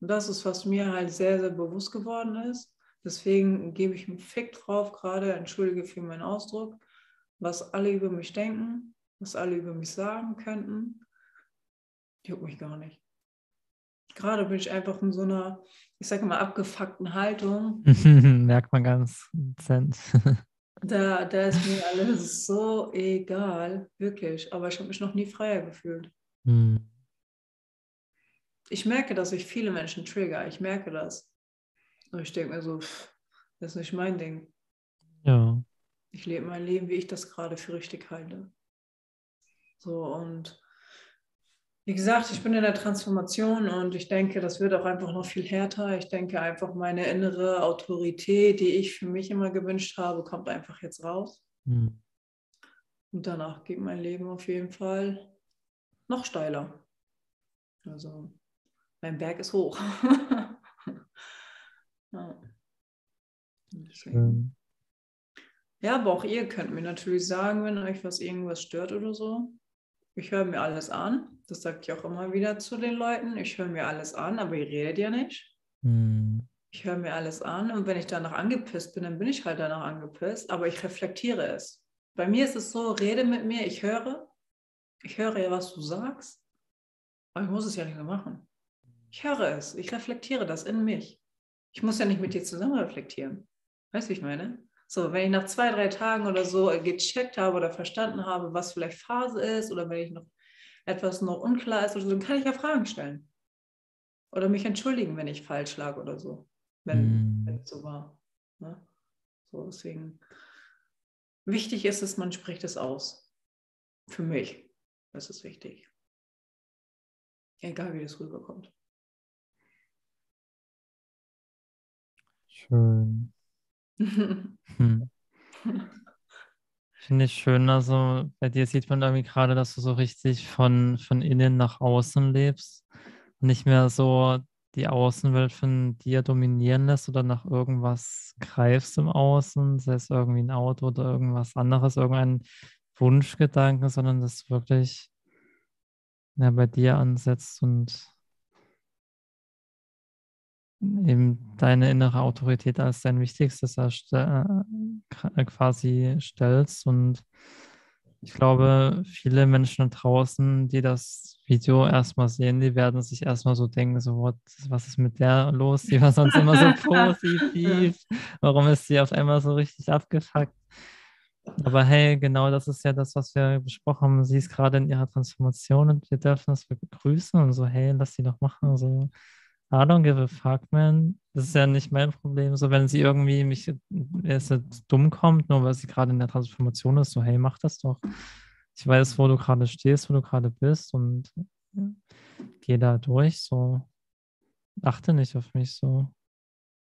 Und das ist, was mir halt sehr, sehr bewusst geworden ist. Deswegen gebe ich einen Fick drauf, gerade, entschuldige für meinen Ausdruck, was alle über mich denken, was alle über mich sagen könnten. Juckt mich gar nicht gerade bin ich einfach in so einer, ich sage mal, abgefuckten Haltung. (laughs) Merkt man ganz dezent. (laughs) da, da ist mir alles so egal, wirklich. Aber ich habe mich noch nie freier gefühlt. Hm. Ich merke, dass ich viele Menschen trigger. Ich merke das. Und ich denke mir so, pff, das ist nicht mein Ding. Ja. Ich lebe mein Leben, wie ich das gerade für richtig halte. So und wie gesagt, ich bin in der Transformation und ich denke, das wird auch einfach noch viel härter. Ich denke einfach, meine innere Autorität, die ich für mich immer gewünscht habe, kommt einfach jetzt raus. Mhm. Und danach geht mein Leben auf jeden Fall noch steiler. Also mein Berg ist hoch. (laughs) ja. ja, aber auch ihr könnt mir natürlich sagen, wenn euch was irgendwas stört oder so. Ich höre mir alles an. Das sage ich auch immer wieder zu den Leuten. Ich höre mir alles an, aber ihr redet ja nicht. Hm. Ich höre mir alles an und wenn ich danach angepisst bin, dann bin ich halt danach angepisst, aber ich reflektiere es. Bei mir ist es so, rede mit mir, ich höre. Ich höre ja, was du sagst, aber ich muss es ja nicht mehr machen. Ich höre es, ich reflektiere das in mich. Ich muss ja nicht mit dir zusammen reflektieren. Weißt du, wie ich meine? So, wenn ich nach zwei, drei Tagen oder so gecheckt habe oder verstanden habe, was vielleicht Phase ist oder wenn ich noch etwas noch unklar ist oder so, dann kann ich ja Fragen stellen. Oder mich entschuldigen, wenn ich falsch lag oder so, wenn, mm. es so war. Ne? So, deswegen wichtig ist es, man spricht es aus. Für mich. Das ist wichtig. Egal wie das rüberkommt. Schön. (laughs) Hm. Finde ich schön. Also bei dir sieht man irgendwie gerade, dass du so richtig von, von innen nach außen lebst und nicht mehr so die Außenwelt von dir dominieren lässt oder nach irgendwas greifst im Außen, sei es irgendwie ein Auto oder irgendwas anderes, irgendein Wunschgedanke, sondern das wirklich ja, bei dir ansetzt und eben deine innere Autorität als dein wichtigstes äh, quasi stellst. Und ich glaube, viele Menschen draußen, die das Video erstmal sehen, die werden sich erstmal so denken, so, what, was ist mit der los? Die war sonst immer so (laughs) positiv. Warum ist sie auf einmal so richtig abgefuckt? Aber hey, genau das ist ja das, was wir besprochen haben. Sie ist gerade in ihrer Transformation und wir dürfen das begrüßen und so, hey, lass sie doch machen. So, I don't give a fuck, man. Das ist ja nicht mein Problem. So, wenn sie irgendwie mich erst dumm kommt, nur weil sie gerade in der Transformation ist, so, hey, mach das doch. Ich weiß, wo du gerade stehst, wo du gerade bist und geh da durch. So, achte nicht auf mich. So,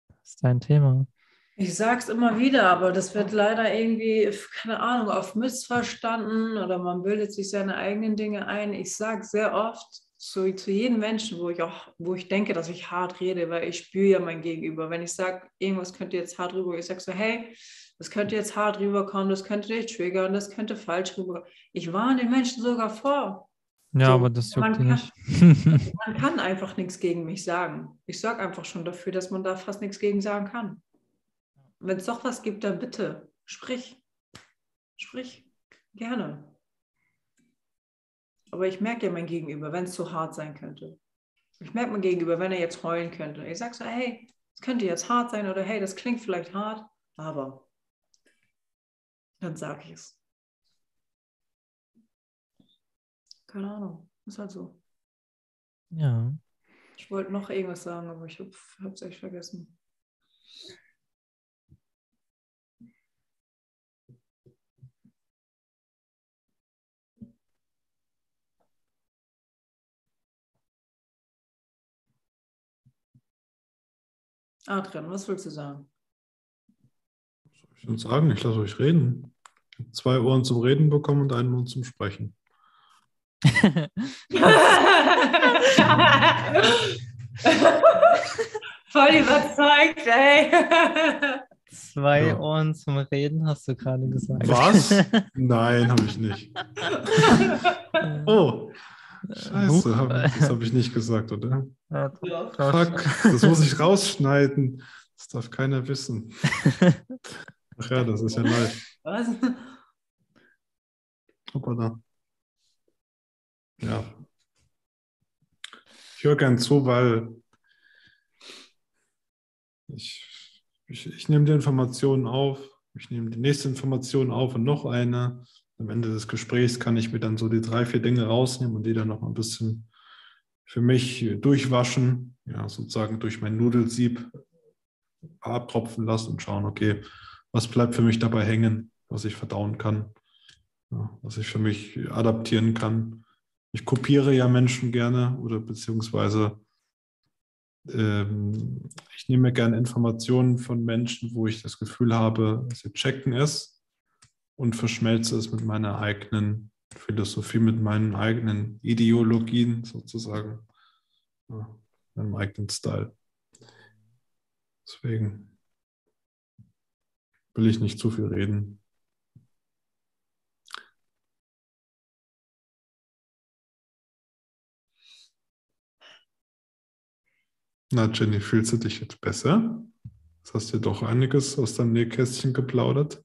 das ist dein Thema. Ich sag's immer wieder, aber das wird leider irgendwie, keine Ahnung, oft missverstanden oder man bildet sich seine eigenen Dinge ein. Ich sage sehr oft, zu, zu jedem Menschen, wo ich auch, wo ich denke, dass ich hart rede, weil ich spüre ja mein Gegenüber. Wenn ich sage, irgendwas könnte jetzt hart rüber, ich sage so, hey, das könnte jetzt hart rüberkommen, das könnte dich triggern, das könnte falsch rüberkommen. Ich warne den Menschen sogar vor. Ja, So, aber das man juckt kann- nicht. (laughs) Man kann einfach nichts gegen mich sagen. Ich sorge einfach schon dafür, dass man da fast nichts gegen sagen kann. Wenn es doch was gibt, dann bitte, sprich. Sprich. Gerne. Aber ich merke ja mein Gegenüber, wenn es zu hart sein könnte. Ich merke mein Gegenüber, wenn er jetzt heulen könnte. Ich sage so, hey, es könnte jetzt hart sein oder hey, das klingt vielleicht hart, aber dann sage ich es. Keine Ahnung, ist halt so. Ja. Ich wollte noch irgendwas sagen, aber ich habe es echt vergessen. Adrian, was willst du sagen? Ich würde sagen, ich lasse euch reden. Ich habe zwei Ohren zum Reden bekommen und einen Mund zum Sprechen. (laughs) Voll überzeugt, ey. Zwei Ja. Ohren zum Reden, hast du gerade gesagt. Was? (laughs) Nein, habe ich nicht. Oh, scheiße, hab, das habe ich nicht gesagt, oder? Ja. Fuck, das muss ich rausschneiden. Das darf keiner wissen. Ach ja, das ist ja live. Was? Hoppala. Ja. Ich höre gern zu, weil ich, ich, ich nehme die Informationen auf, ich nehme die nächste Information auf und noch eine. Am Ende des Gesprächs kann ich mir dann so die drei, vier Dinge rausnehmen und die dann noch mal ein bisschen für mich durchwaschen, ja, sozusagen durch mein Nudelsieb abtropfen lassen und schauen, okay, was bleibt für mich dabei hängen, was ich verdauen kann ja, was ich für mich adaptieren kann. Ich kopiere ja Menschen gerne oder beziehungsweise ähm, ich nehme gerne Informationen von Menschen, wo ich das Gefühl habe, sie checken es und verschmelze es mit meiner eigenen Philosophie, mit meinen eigenen Ideologien sozusagen, ja, meinem eigenen Style. Deswegen will ich nicht zu viel reden. Na, Jenny, fühlst du dich jetzt besser? Jetzt hast du doch einiges aus deinem Nähkästchen geplaudert.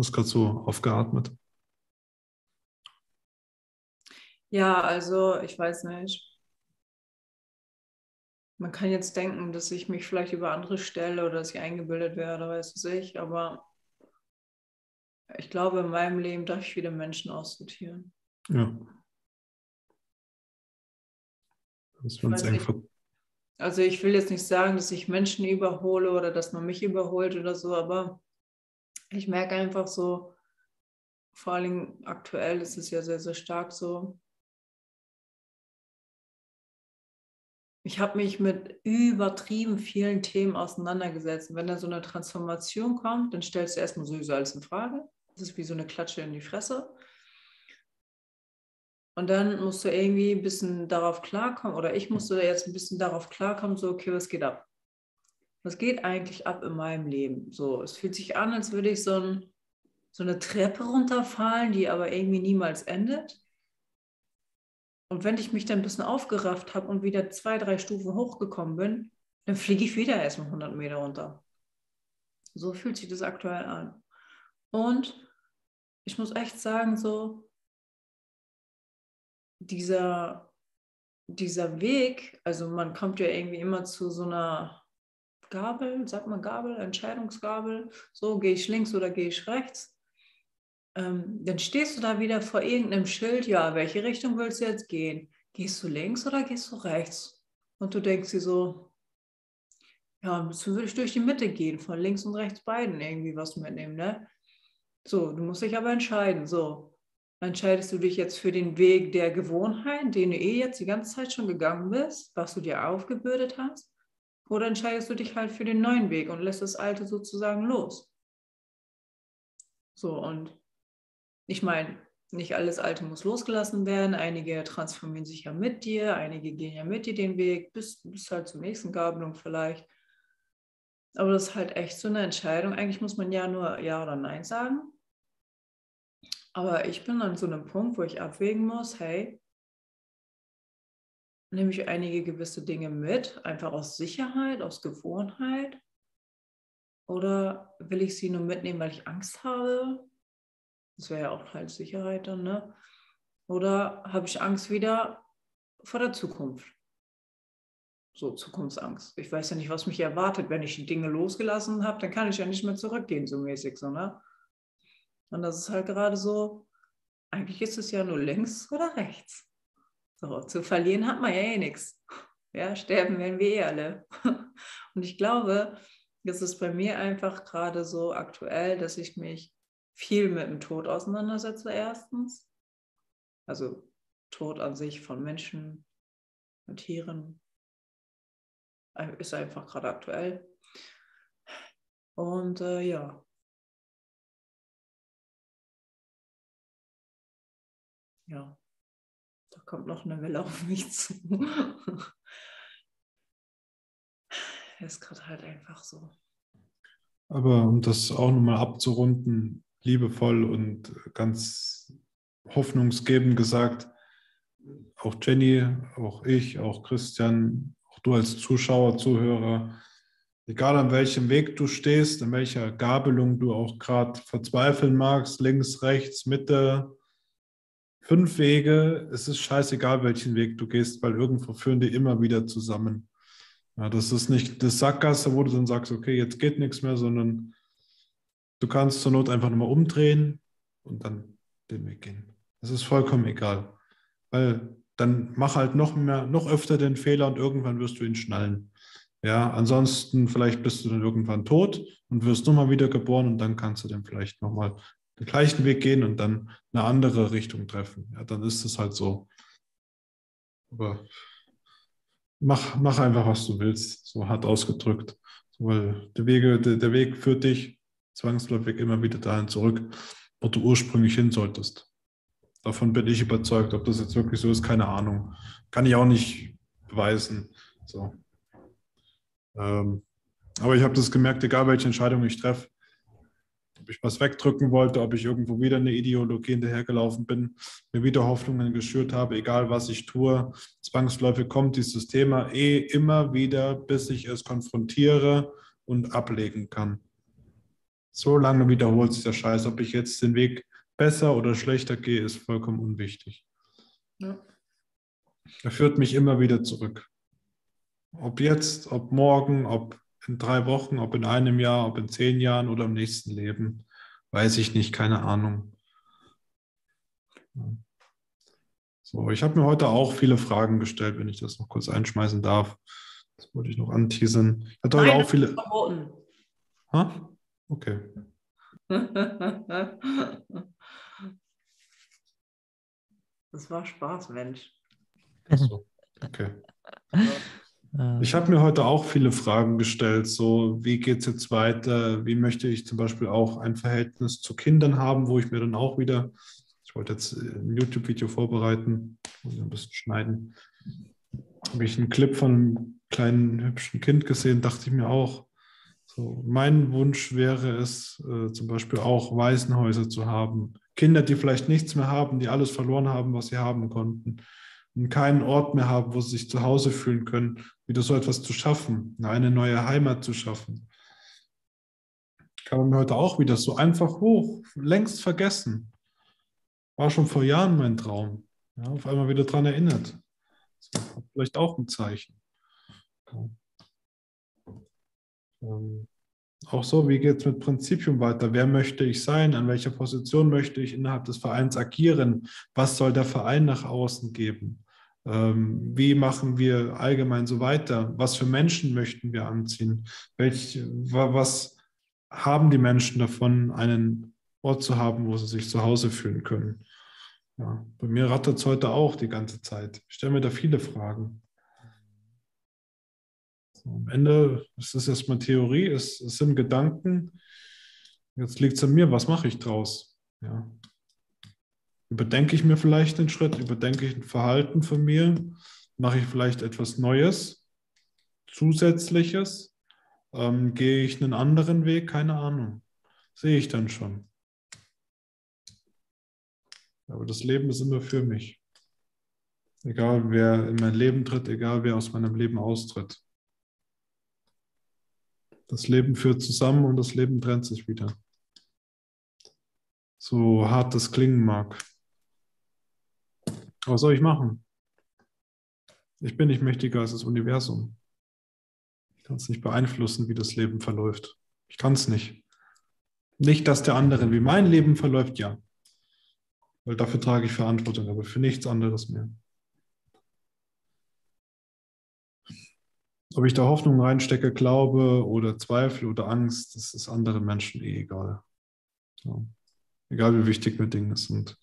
Hast gerade so aufgeatmet. Ja, also ich weiß nicht. Man kann jetzt denken, dass ich mich vielleicht über andere stelle oder dass ich eingebildet werde, weiß es ich, aber ich glaube, in meinem Leben darf ich wieder Menschen aussortieren. Ja. Dass wir uns eng Also ich will jetzt nicht sagen, dass ich Menschen überhole oder dass man mich überholt oder so, aber ich merke einfach so, vor allem aktuell ist es ja sehr, sehr stark so. Ich habe mich mit übertrieben vielen Themen auseinandergesetzt. Und wenn da so eine Transformation kommt, dann stellst du erstmal sowieso alles in Frage. Das ist wie so eine Klatsche in die Fresse. Und dann musst du irgendwie ein bisschen darauf klarkommen, oder ich musste jetzt ein bisschen darauf klarkommen, so, okay, was geht ab? Was geht eigentlich ab in meinem Leben? So, es fühlt sich an, als würde ich so, ein, so eine Treppe runterfallen, die aber irgendwie niemals endet. Und wenn ich mich dann ein bisschen aufgerafft habe und wieder zwei, drei Stufen hochgekommen bin, dann fliege ich wieder erstmal 100 Meter runter. So fühlt sich das aktuell an. Und ich muss echt sagen, so, dieser, dieser Weg, also man kommt ja irgendwie immer zu so einer Gabel, sagt man Gabel, Entscheidungsgabel, so gehe ich links oder gehe ich rechts. Ähm, dann stehst du da wieder vor irgendeinem Schild, ja, welche Richtung willst du jetzt gehen? Gehst du links oder gehst du rechts? Und du denkst dir so, ja, liebsten würde ich durch die Mitte gehen, von links und rechts beiden irgendwie was mitnehmen, ne? So, du musst dich aber entscheiden, so. Entscheidest du dich jetzt für den Weg der Gewohnheit, den du eh jetzt die ganze Zeit schon gegangen bist, was du dir aufgebürdet hast? Oder entscheidest du dich halt für den neuen Weg und lässt das Alte sozusagen los? So, und ich meine, nicht alles Alte muss losgelassen werden. Einige transformieren sich ja mit dir, einige gehen ja mit dir den Weg, bis, bis halt zur nächsten Gabelung vielleicht. Aber das ist halt echt so eine Entscheidung. Eigentlich muss man ja nur Ja oder Nein sagen. Aber ich bin an so einem Punkt, wo ich abwägen muss, hey, nehme ich einige gewisse Dinge mit, einfach aus Sicherheit, aus Gewohnheit? Oder will ich sie nur mitnehmen, weil ich Angst habe? Das wäre ja auch halt Sicherheit dann, ne? Oder habe ich Angst wieder vor der Zukunft? So Zukunftsangst. Ich weiß ja nicht, was mich erwartet. Wenn ich die Dinge losgelassen habe, dann kann ich ja nicht mehr zurückgehen, so mäßig, so, ne? Und das ist halt gerade so, eigentlich ist es ja nur links oder rechts. So, zu verlieren hat man ja eh nichts. Ja, sterben werden wir eh alle. (laughs) Und ich glaube, es ist bei mir einfach gerade so aktuell, dass ich mich viel mit dem Tod auseinandersetze, erstens. Also Tod an sich von Menschen, von Tieren, ist einfach gerade aktuell. Und äh, ja, ja, kommt noch eine Welle auf mich (laughs) zu. ist gerade halt einfach so. Aber um das auch nochmal abzurunden, liebevoll und ganz hoffnungsgebend gesagt, auch Jenny, auch ich, auch Christian, auch du als Zuschauer, Zuhörer, egal an welchem Weg du stehst, in welcher Gabelung du auch gerade verzweifeln magst, links, rechts, Mitte, fünf Wege, es ist scheißegal, welchen Weg du gehst, weil irgendwo führen die immer wieder zusammen. Ja, das ist nicht das Sackgasse, wo du dann sagst, okay, jetzt geht nichts mehr, sondern du kannst zur Not einfach nochmal umdrehen und dann den Weg gehen. Das ist vollkommen egal. Weil dann mach halt noch mehr, noch öfter den Fehler und irgendwann wirst du ihn schnallen. Ja, ansonsten vielleicht bist du dann irgendwann tot und wirst nochmal wieder geboren und dann kannst du dann vielleicht nochmal den gleichen Weg gehen und dann eine andere Richtung treffen. Ja, dann ist es halt so. Aber mach, mach einfach, was du willst, so hart ausgedrückt. So, weil der, Wege, der, der Weg führt dich zwangsläufig immer wieder dahin zurück, wo du ursprünglich hin solltest. Davon bin ich überzeugt. Ob das jetzt wirklich so ist, keine Ahnung. Kann ich auch nicht beweisen. So. Ähm, aber ich habe das gemerkt, egal welche Entscheidung ich treffe, ob ich was wegdrücken wollte, ob ich irgendwo wieder eine Ideologie hinterhergelaufen bin, mir wieder Hoffnungen geschürt habe, egal was ich tue, zwangsläufig kommt dieses Thema eh immer wieder, bis ich es konfrontiere und ablegen kann. So lange wiederholt sich der Scheiß, ob ich jetzt den Weg besser oder schlechter gehe, ist vollkommen unwichtig. Ja. Er führt mich immer wieder zurück. Ob jetzt, ob morgen, ob in drei Wochen, ob in einem Jahr, ob in zehn Jahren oder im nächsten Leben. Weiß ich nicht, keine Ahnung. So, ich habe mir heute auch viele Fragen gestellt, wenn ich das noch kurz einschmeißen darf. Das wollte ich noch anteasern. Ich hatte heute Nein, auch viele. Verboten. Ha? Okay. (laughs) Das war Spaß, Mensch. So, okay. (laughs) Ich habe mir heute auch viele Fragen gestellt, so wie geht es jetzt weiter? Wie möchte ich zum Beispiel auch ein Verhältnis zu Kindern haben, wo ich mir dann auch wieder, ich wollte jetzt ein YouTube-Video vorbereiten, muss ein bisschen schneiden, habe ich einen Clip von einem kleinen hübschen Kind gesehen, dachte ich mir auch, so mein Wunsch wäre es, äh, zum Beispiel auch Waisenhäuser zu haben. Kinder, die vielleicht nichts mehr haben, die alles verloren haben, was sie haben konnten keinen Ort mehr haben, wo sie sich zu Hause fühlen können, wieder so etwas zu schaffen, eine neue Heimat zu schaffen. Man mir heute auch wieder so einfach hoch, längst vergessen. War schon vor Jahren mein Traum. Ja, auf einmal wieder daran erinnert. Vielleicht auch ein Zeichen. Ähm, auch so, wie geht es mit Prinzipium weiter? Wer möchte ich sein? An welcher Position möchte ich innerhalb des Vereins agieren? Was soll der Verein nach außen geben? Ähm, wie machen wir allgemein so weiter? Was für Menschen möchten wir anziehen? Welch, was haben die Menschen davon, einen Ort zu haben, wo sie sich zu Hause fühlen können? Ja, bei mir rattert es heute auch die ganze Zeit. Ich stelle mir da viele Fragen. So, am Ende ist es erstmal Theorie, es, es sind Gedanken. Jetzt liegt es an mir, was mache ich draus? Ja. Überdenke ich mir vielleicht den Schritt, überdenke ich ein Verhalten von mir, mache ich vielleicht etwas Neues, Zusätzliches Ähm, gehe ich einen anderen Weg? Keine Ahnung. Sehe ich dann schon. Aber das Leben ist immer für mich. Egal wer in mein Leben tritt, egal wer aus meinem Leben austritt. Das Leben führt zusammen und das Leben trennt sich wieder. So hart das klingen mag. Was soll ich machen? Ich bin nicht mächtiger als das Universum. Ich kann es nicht beeinflussen, wie das Leben verläuft. Ich kann es nicht. Nicht dass der andere, wie mein Leben verläuft, ja. Weil dafür trage ich Verantwortung, aber für nichts anderes mehr. Ob ich da Hoffnung reinstecke, Glaube oder Zweifel oder Angst, das ist anderen Menschen eh egal. Ja. Egal wie wichtig mir Dinge sind.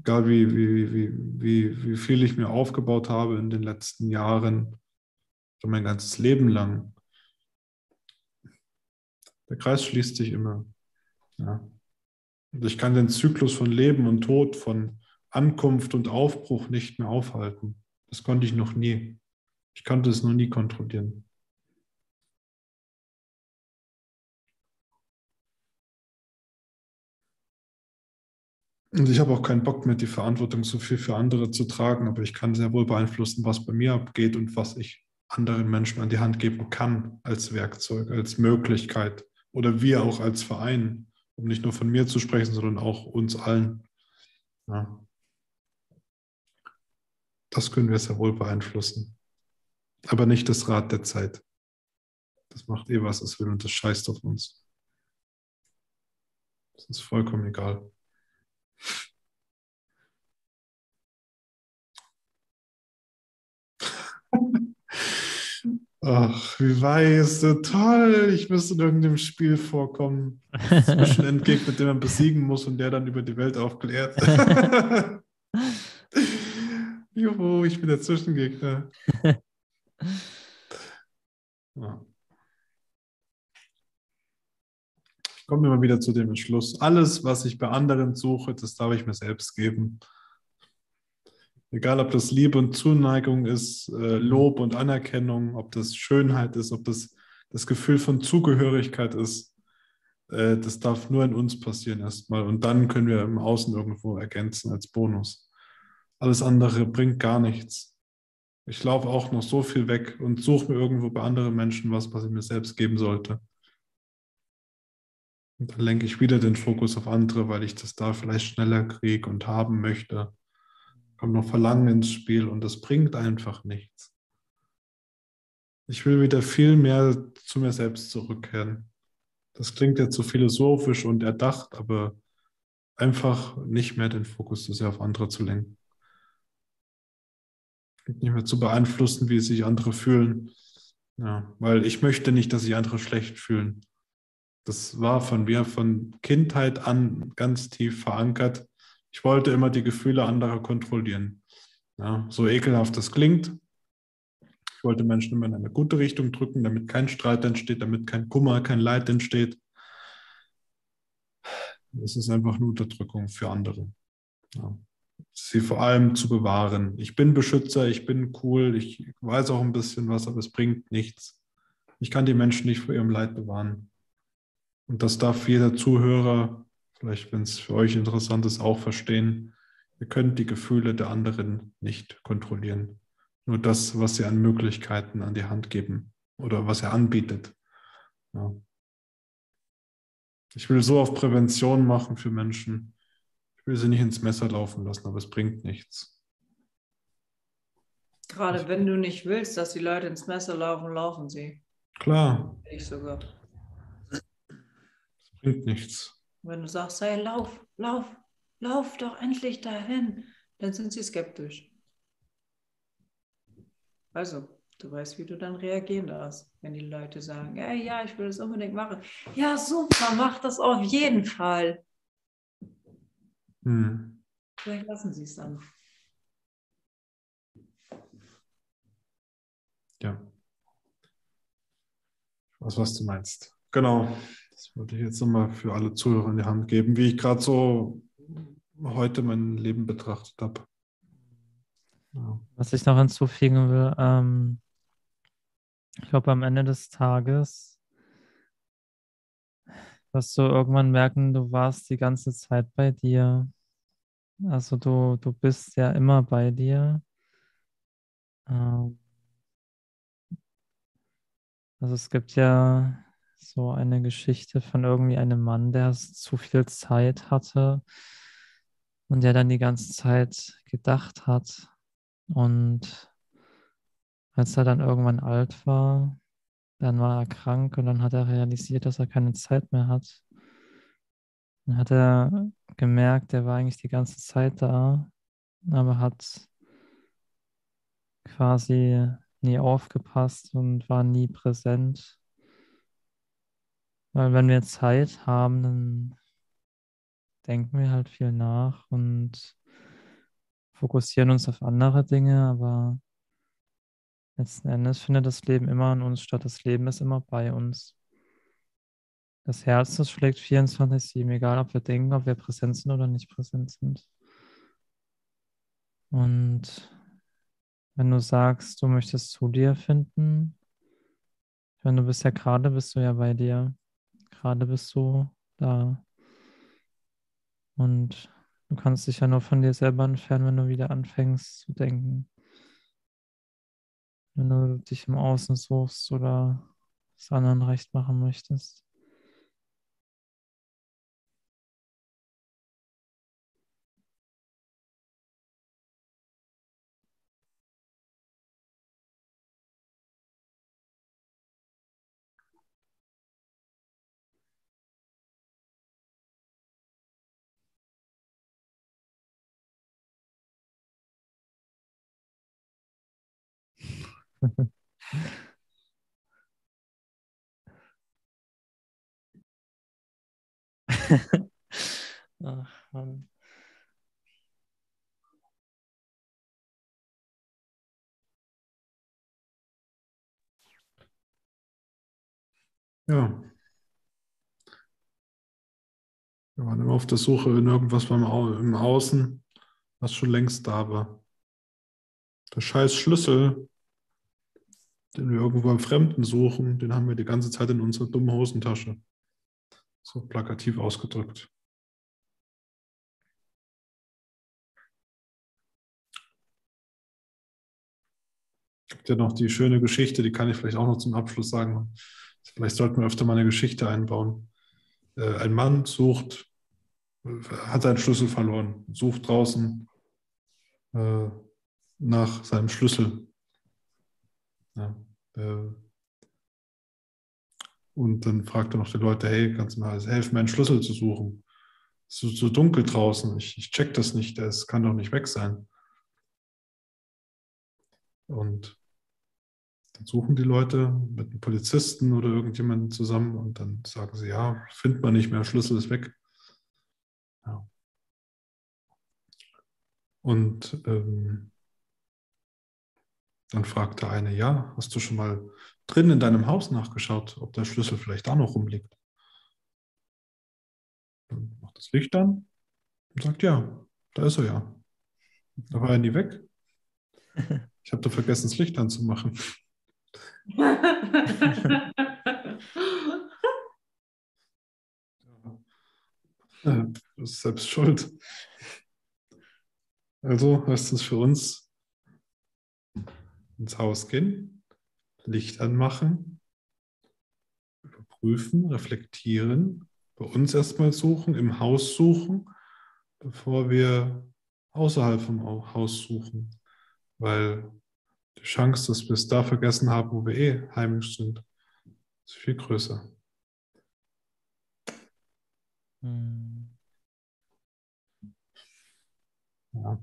Egal wie, wie, wie, wie, wie viel ich mir aufgebaut habe in den letzten Jahren, schon mein ganzes Leben lang. Der Kreis schließt sich immer. Ja. Und ich kann den Zyklus von Leben und Tod, von Ankunft und Aufbruch nicht mehr aufhalten. Das konnte ich noch nie. Ich konnte es noch nie kontrollieren. Und ich habe auch keinen Bock mehr, die Verantwortung so viel für andere zu tragen, aber ich kann sehr wohl beeinflussen, was bei mir abgeht und was ich anderen Menschen an die Hand geben kann als Werkzeug, als Möglichkeit oder wir auch als Verein, um nicht nur von mir zu sprechen, sondern auch uns allen. Ja. Das können wir sehr wohl beeinflussen aber nicht das Rad der Zeit. Das macht eh, was es will und das scheißt auf uns. Das ist vollkommen egal. Ach, wie weiß, toll. Ich müsste in irgendeinem Spiel vorkommen. Zwischen (laughs) Endgegner, den man besiegen muss und der dann über die Welt aufklärt. (laughs) Juhu, ich bin der Zwischengegner. Ja. (laughs) Ich komme immer wieder zu dem Entschluss, alles, was ich bei anderen suche, das darf ich mir selbst geben. Egal, ob das Liebe und Zuneigung ist, äh, Lob und Anerkennung, ob das Schönheit ist, ob das das Gefühl von Zugehörigkeit ist, äh, das darf nur in uns passieren erstmal. Und dann können wir im Außen irgendwo ergänzen als Bonus. Alles andere bringt gar nichts. Ich laufe auch noch so viel weg und suche mir irgendwo bei anderen Menschen was, was ich mir selbst geben sollte. Und dann lenke ich wieder den Fokus auf andere, weil ich das da vielleicht schneller kriege und haben möchte. Kommt noch Verlangen ins Spiel und das bringt einfach nichts. Ich will wieder viel mehr zu mir selbst zurückkehren. Das klingt jetzt so philosophisch und erdacht, aber einfach nicht mehr den Fokus so sehr auf andere zu lenken nicht mehr zu beeinflussen, wie sich andere fühlen. Ja, weil ich möchte nicht, dass sich andere schlecht fühlen. Das war von mir von Kindheit an ganz tief verankert. Ich wollte immer die Gefühle anderer kontrollieren. Ja, so ekelhaft das klingt. Ich wollte Menschen immer in eine gute Richtung drücken, damit kein Streit entsteht, damit kein Kummer, kein Leid entsteht. Das ist einfach eine Unterdrückung für andere. Ja sie vor allem zu bewahren. Ich bin Beschützer, ich bin cool, ich weiß auch ein bisschen was, aber es bringt nichts. Ich kann die Menschen nicht vor ihrem Leid bewahren. Und das darf jeder Zuhörer, vielleicht wenn es für euch interessant ist, auch verstehen. Ihr könnt die Gefühle der anderen nicht kontrollieren. Nur das, was sie an Möglichkeiten an die Hand geben oder was er anbietet. Ja. Ich will so auf Prävention machen für Menschen ich will sie nicht ins Messer laufen lassen, aber es bringt nichts. Gerade wenn du nicht willst, dass die Leute ins Messer laufen, laufen sie. Klar. Ich sogar. Bringt nichts. Wenn du sagst, hey, lauf, lauf, lauf doch endlich dahin, dann sind sie skeptisch. Also, du weißt, wie du dann reagieren darfst, wenn die Leute sagen, ja, ja, ich will das unbedingt machen. Ja, super, mach das auf jeden Fall. Hm. Vielleicht lassen Sie es dann. Ja. Ich weiß, was du meinst. Genau. Das wollte ich jetzt nochmal für alle Zuhörer in die Hand geben, wie ich gerade so heute mein Leben betrachtet habe. Ja. Was ich noch hinzufügen will, ähm, ich glaube, am Ende des Tages dass du irgendwann merken, du warst die ganze Zeit bei dir. Also du, du bist ja immer bei dir. Ähm, also es gibt ja so eine Geschichte von irgendwie einem Mann, der zu viel Zeit hatte und der dann die ganze Zeit gedacht hat. Und als er dann irgendwann alt war, dann war er krank und dann hat er realisiert, dass er keine Zeit mehr hat. Dann hat er gemerkt, er war eigentlich die ganze Zeit da, aber hat quasi nie aufgepasst und war nie präsent. Weil wenn wir Zeit haben, dann denken wir halt viel nach und fokussieren uns auf andere Dinge, aber letzten Endes findet das Leben immer an uns statt. Das Leben ist immer bei uns. Das Herz, das schlägt 24-7, egal ob wir denken, ob wir präsent sind oder nicht präsent sind. Und wenn du sagst, du möchtest zu dir finden, wenn du bist ja gerade, bist du ja bei dir. Gerade bist du da. Und du kannst dich ja nur von dir selber entfernen, wenn du wieder anfängst zu denken. Wenn du dich im Außen suchst oder es anderen recht machen möchtest. (laughs) Ach, Mann. Ja. Wir waren immer auf der Suche in irgendwas beim Au im Außen, was schon längst da war. Der scheiß Schlüssel, den wir irgendwo beim Fremden suchen, den haben wir die ganze Zeit in unserer dummen Hosentasche. So plakativ ausgedrückt. Gibt ja noch die schöne Geschichte, die kann ich vielleicht auch noch zum Abschluss sagen. Vielleicht sollten wir öfter mal eine Geschichte einbauen. Äh, ein Mann sucht, hat seinen Schlüssel verloren, sucht draußen äh, nach seinem Schlüssel. Ja, äh, und dann fragt er noch die Leute, hey, kannst du mir helfen, meinen Schlüssel zu suchen? Es ist so dunkel draußen, ich, ich check das nicht, es kann doch nicht weg sein. Und dann suchen die Leute mit einem Polizisten oder irgendjemandem zusammen und dann sagen sie, ja, findet man nicht mehr, Schlüssel ist weg. Ja. Und ähm, dann fragt der eine, ja, hast du schon mal drin in deinem Haus nachgeschaut, ob der Schlüssel vielleicht da noch rumliegt? Dann macht das Licht an und sagt, ja, da ist er ja. Da war er nie weg. (laughs) Ich habe da vergessen, das Licht anzumachen. (laughs) Du bist selbst schuld. Also heißt es für uns, ins Haus gehen, Licht anmachen, überprüfen, reflektieren, bei uns erstmal suchen, im Haus suchen, bevor wir außerhalb vom Haus suchen. Weil die Chance, dass wir es da vergessen haben, wo wir eh heimisch sind, ist viel größer. Hm. Ja.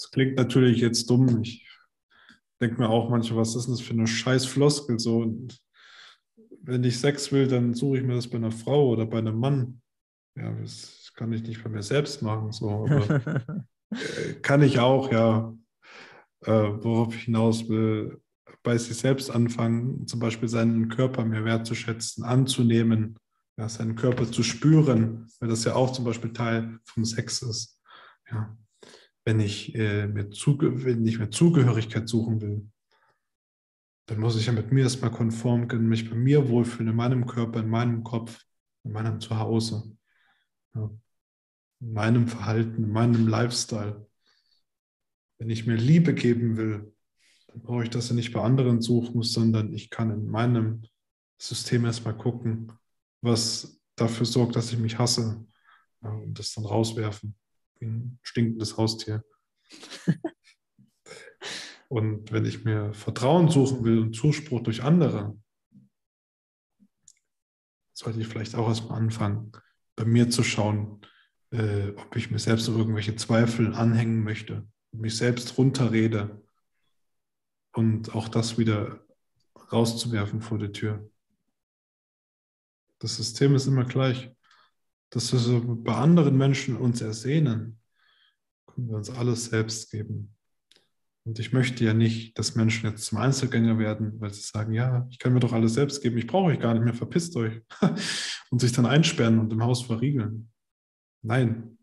Das klingt natürlich jetzt dumm. Ich denke mir auch manchmal, was ist das für eine scheiß Floskel so? Und wenn ich Sex will, dann suche ich mir das bei einer Frau oder bei einem Mann. Ja, das kann ich nicht bei mir selbst machen. So, aber Äh, (laughs) kann ich auch, ja. Äh, worauf ich hinaus will, bei sich selbst anfangen, zum Beispiel seinen Körper mehr wertzuschätzen, anzunehmen, ja, seinen Körper zu spüren, weil das ja auch zum Beispiel Teil vom Sex ist. Ja. Wenn, ich, äh, mir wenn ich mir Zugehörigkeit suchen will, dann muss ich ja mit mir erstmal konform gehen, mich bei mir wohlfühlen, in meinem Körper, in meinem Kopf, in meinem Zuhause, ja. in meinem Verhalten, in meinem Lifestyle. Wenn ich mir Liebe geben will, dann brauche ich das ja nicht bei anderen suchen, sondern ich kann in meinem System erstmal gucken, was dafür sorgt, dass ich mich hasse ja, und das dann rauswerfen, wie ein stinkendes Haustier. (laughs) Und wenn ich mir Vertrauen suchen will und Zuspruch durch andere, sollte ich vielleicht auch erstmal anfangen, bei mir zu schauen, äh, ob ich mir selbst irgendwelche Zweifel anhängen möchte, mich selbst runterrede und auch das wieder rauszuwerfen vor der Tür. Das System ist immer gleich. Dass wir bei anderen Menschen uns ersehnen, können wir uns alles selbst geben. Und ich möchte ja nicht, dass Menschen jetzt zum Einzelgänger werden, weil sie sagen, ja, ich kann mir doch alles selbst geben, ich brauche euch gar nicht mehr, verpisst euch. (laughs) und sich dann einsperren und im Haus verriegeln. Nein,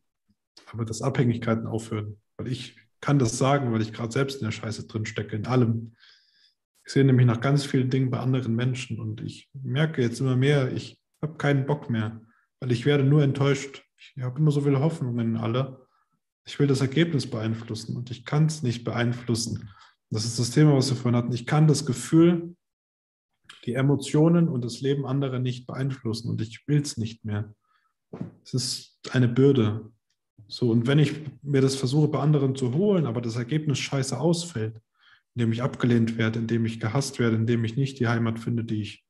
aber dass Abhängigkeiten aufhören. Weil ich kann das sagen, weil ich gerade selbst in der Scheiße drin stecke, in allem. Ich sehe nämlich nach ganz vielen Dingen bei anderen Menschen und ich merke jetzt immer mehr, ich habe keinen Bock mehr, weil ich werde nur enttäuscht. Ich habe immer so viele Hoffnungen in alle ich will das Ergebnis beeinflussen und ich kann es nicht beeinflussen. Das ist das Thema, was wir vorhin hatten. Ich kann das Gefühl, die Emotionen und das Leben anderer nicht beeinflussen und ich will es nicht mehr. Es ist eine Bürde. So, und wenn ich mir das versuche, bei anderen zu holen, aber das Ergebnis scheiße ausfällt, indem ich abgelehnt werde, indem ich gehasst werde, indem ich nicht die Heimat finde, die ich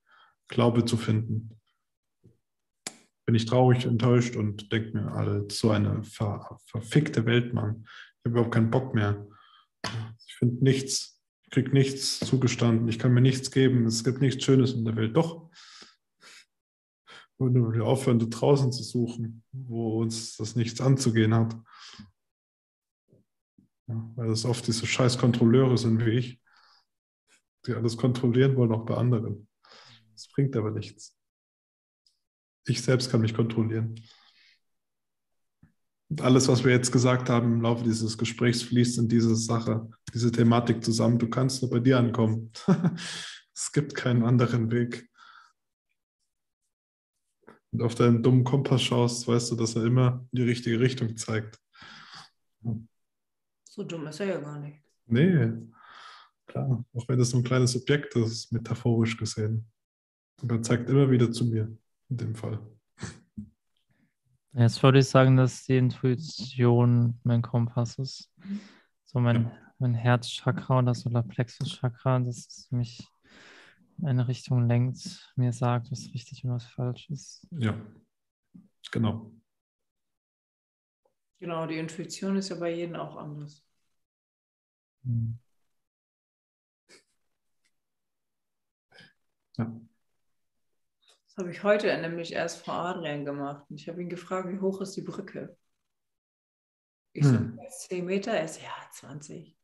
glaube zu finden, bin ich traurig, enttäuscht und denke mir, so eine ver verfickte Welt, Mann. Ich habe überhaupt keinen Bock mehr. Ich finde nichts, ich kriege nichts zugestanden, ich kann mir nichts geben, es gibt nichts Schönes in der Welt. Doch. Wenn wir aufhören, da draußen zu suchen, wo uns das nichts anzugehen hat. Ja, weil es oft diese scheiß Kontrolleure sind wie ich, die alles kontrollieren wollen, auch bei anderen. Das bringt aber nichts ich selbst kann mich kontrollieren. Und alles, was wir jetzt gesagt haben im Laufe dieses Gesprächs, fließt in diese Sache, diese Thematik zusammen. Du kannst nur bei dir ankommen. (laughs) es gibt keinen anderen Weg. Und auf deinen dummen Kompass schaust, weißt du, dass er immer in die richtige Richtung zeigt. So dumm ist er ja gar nicht. Nee, klar. Auch wenn das so ein kleines Objekt ist, metaphorisch gesehen. Aber er zeigt immer wieder zu mir in dem Fall. Jetzt würde ich sagen, dass die Intuition mein Kompass ist. So mein, ja. mein Herzchakra oder Solarplexus-Chakra, das mich in eine Richtung lenkt, mir sagt, was richtig und was falsch ist. Ja, genau. Genau, die Intuition ist ja bei jedem auch anders. Hm. Ja habe ich heute nämlich erst vor Adrian gemacht. Und ich habe ihn gefragt, wie hoch ist die Brücke? Ich hm. so, 10 Meter? Er ist ja 20. Und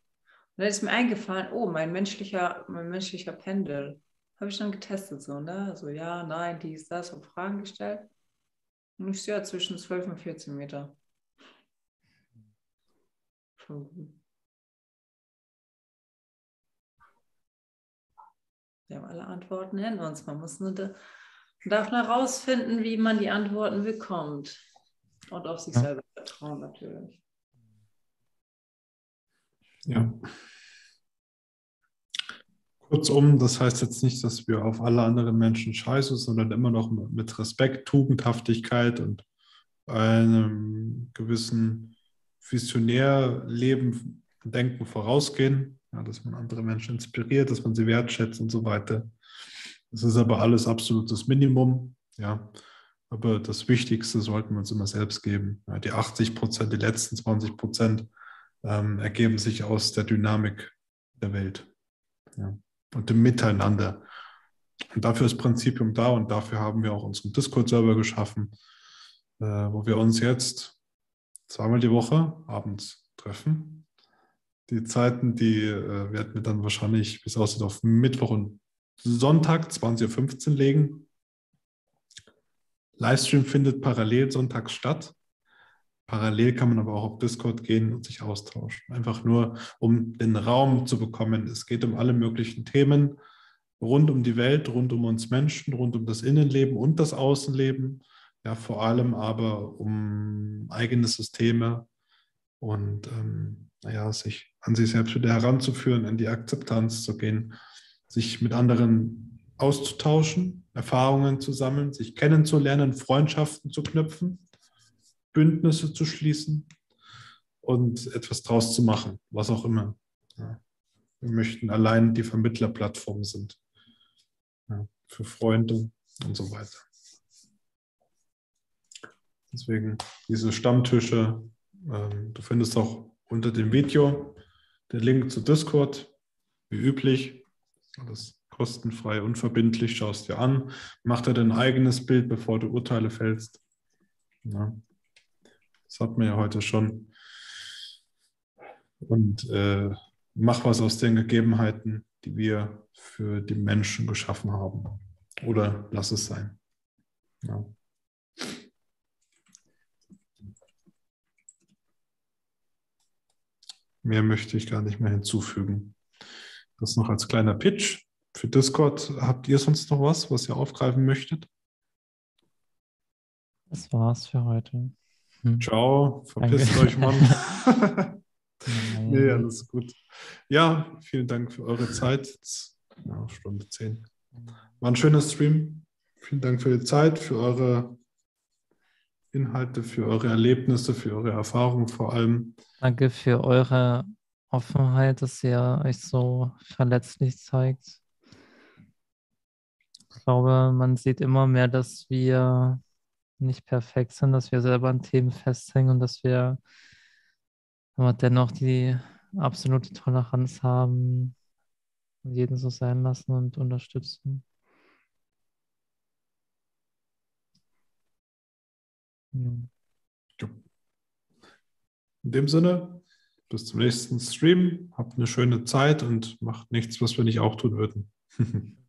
dann ist mir eingefallen, oh, mein menschlicher, mein menschlicher Pendel. Habe ich dann getestet, so, ne? So, ja, nein, dies, das, habe Fragen gestellt. Und ich sehe ja zwischen 12 und 14 Meter. Wir haben alle Antworten in uns. Man muss nur darf man herausfinden, wie man die Antworten bekommt. Und auf sich ja. selber vertrauen natürlich. Ja. Kurzum, das heißt jetzt nicht, dass wir auf alle anderen Menschen scheiße, sondern immer noch mit Respekt, Tugendhaftigkeit und einem gewissen Visionärleben Denken vorausgehen. Ja, dass man andere Menschen inspiriert, dass man sie wertschätzt und so weiter. Das ist aber alles absolutes Minimum. Ja. Aber das Wichtigste sollten wir uns immer selbst geben. Ja, die 80 Prozent, die letzten 20 Prozent ähm, ergeben sich aus der Dynamik der Welt ja, und dem Miteinander. Und dafür ist Prinzipium da und dafür haben wir auch unseren Discord-Server geschaffen, äh, wo wir uns jetzt zweimal die Woche abends treffen. Die Zeiten, die äh, werden wir dann wahrscheinlich, wie es aussieht, auf Mittwoch und Sonntag 20.15 Uhr legen. Livestream findet parallel sonntags statt. Parallel kann man aber auch auf Discord gehen und sich austauschen. Einfach nur, um den Raum zu bekommen. Es geht um alle möglichen Themen. rund um die Welt, rund um uns Menschen, rund um das Innenleben und das Außenleben. Ja, vor allem aber um eigene Systeme und ähm, naja, sich an sich selbst wieder heranzuführen, in die Akzeptanz zu gehen, sich mit anderen auszutauschen, Erfahrungen zu sammeln, sich kennenzulernen, Freundschaften zu knüpfen, Bündnisse zu schließen und etwas draus zu machen, was auch immer. Wir möchten allein die Vermittlerplattform sind für Freunde und so weiter. Deswegen diese Stammtische, ähm, du findest auch unter dem Video den Link zu Discord, wie üblich. Alles kostenfrei, unverbindlich, schaust dir an, mach dir dein eigenes Bild, bevor du Urteile fällst. Ja. Das hat man ja heute schon. Und äh, mach was aus den Gegebenheiten, die wir für die Menschen geschaffen haben. Oder lass es sein. Ja. Mehr möchte ich gar nicht mehr hinzufügen. Das noch als kleiner Pitch. Für Discord habt ihr sonst noch was, was ihr aufgreifen möchtet? Das war's für heute. Hm. Ciao, verpisst euch, Mann. (laughs) nee, alles gut. Ja, vielen Dank für eure Zeit. Ja, Stunde 10. War ein schöner Stream. Vielen Dank für die Zeit, für eure Inhalte, für eure Erlebnisse, für eure Erfahrungen vor allem. Danke für eure Offenheit, dass ihr euch so verletzlich zeigt. Ich glaube, man sieht immer mehr, dass wir nicht perfekt sind, dass wir selber an Themen festhängen und dass wir aber dennoch die absolute Toleranz haben und jeden so sein lassen und unterstützen. Ja. In dem Sinne, bis zum nächsten Stream. Habt eine schöne Zeit und macht nichts, was wir nicht auch tun würden. (laughs)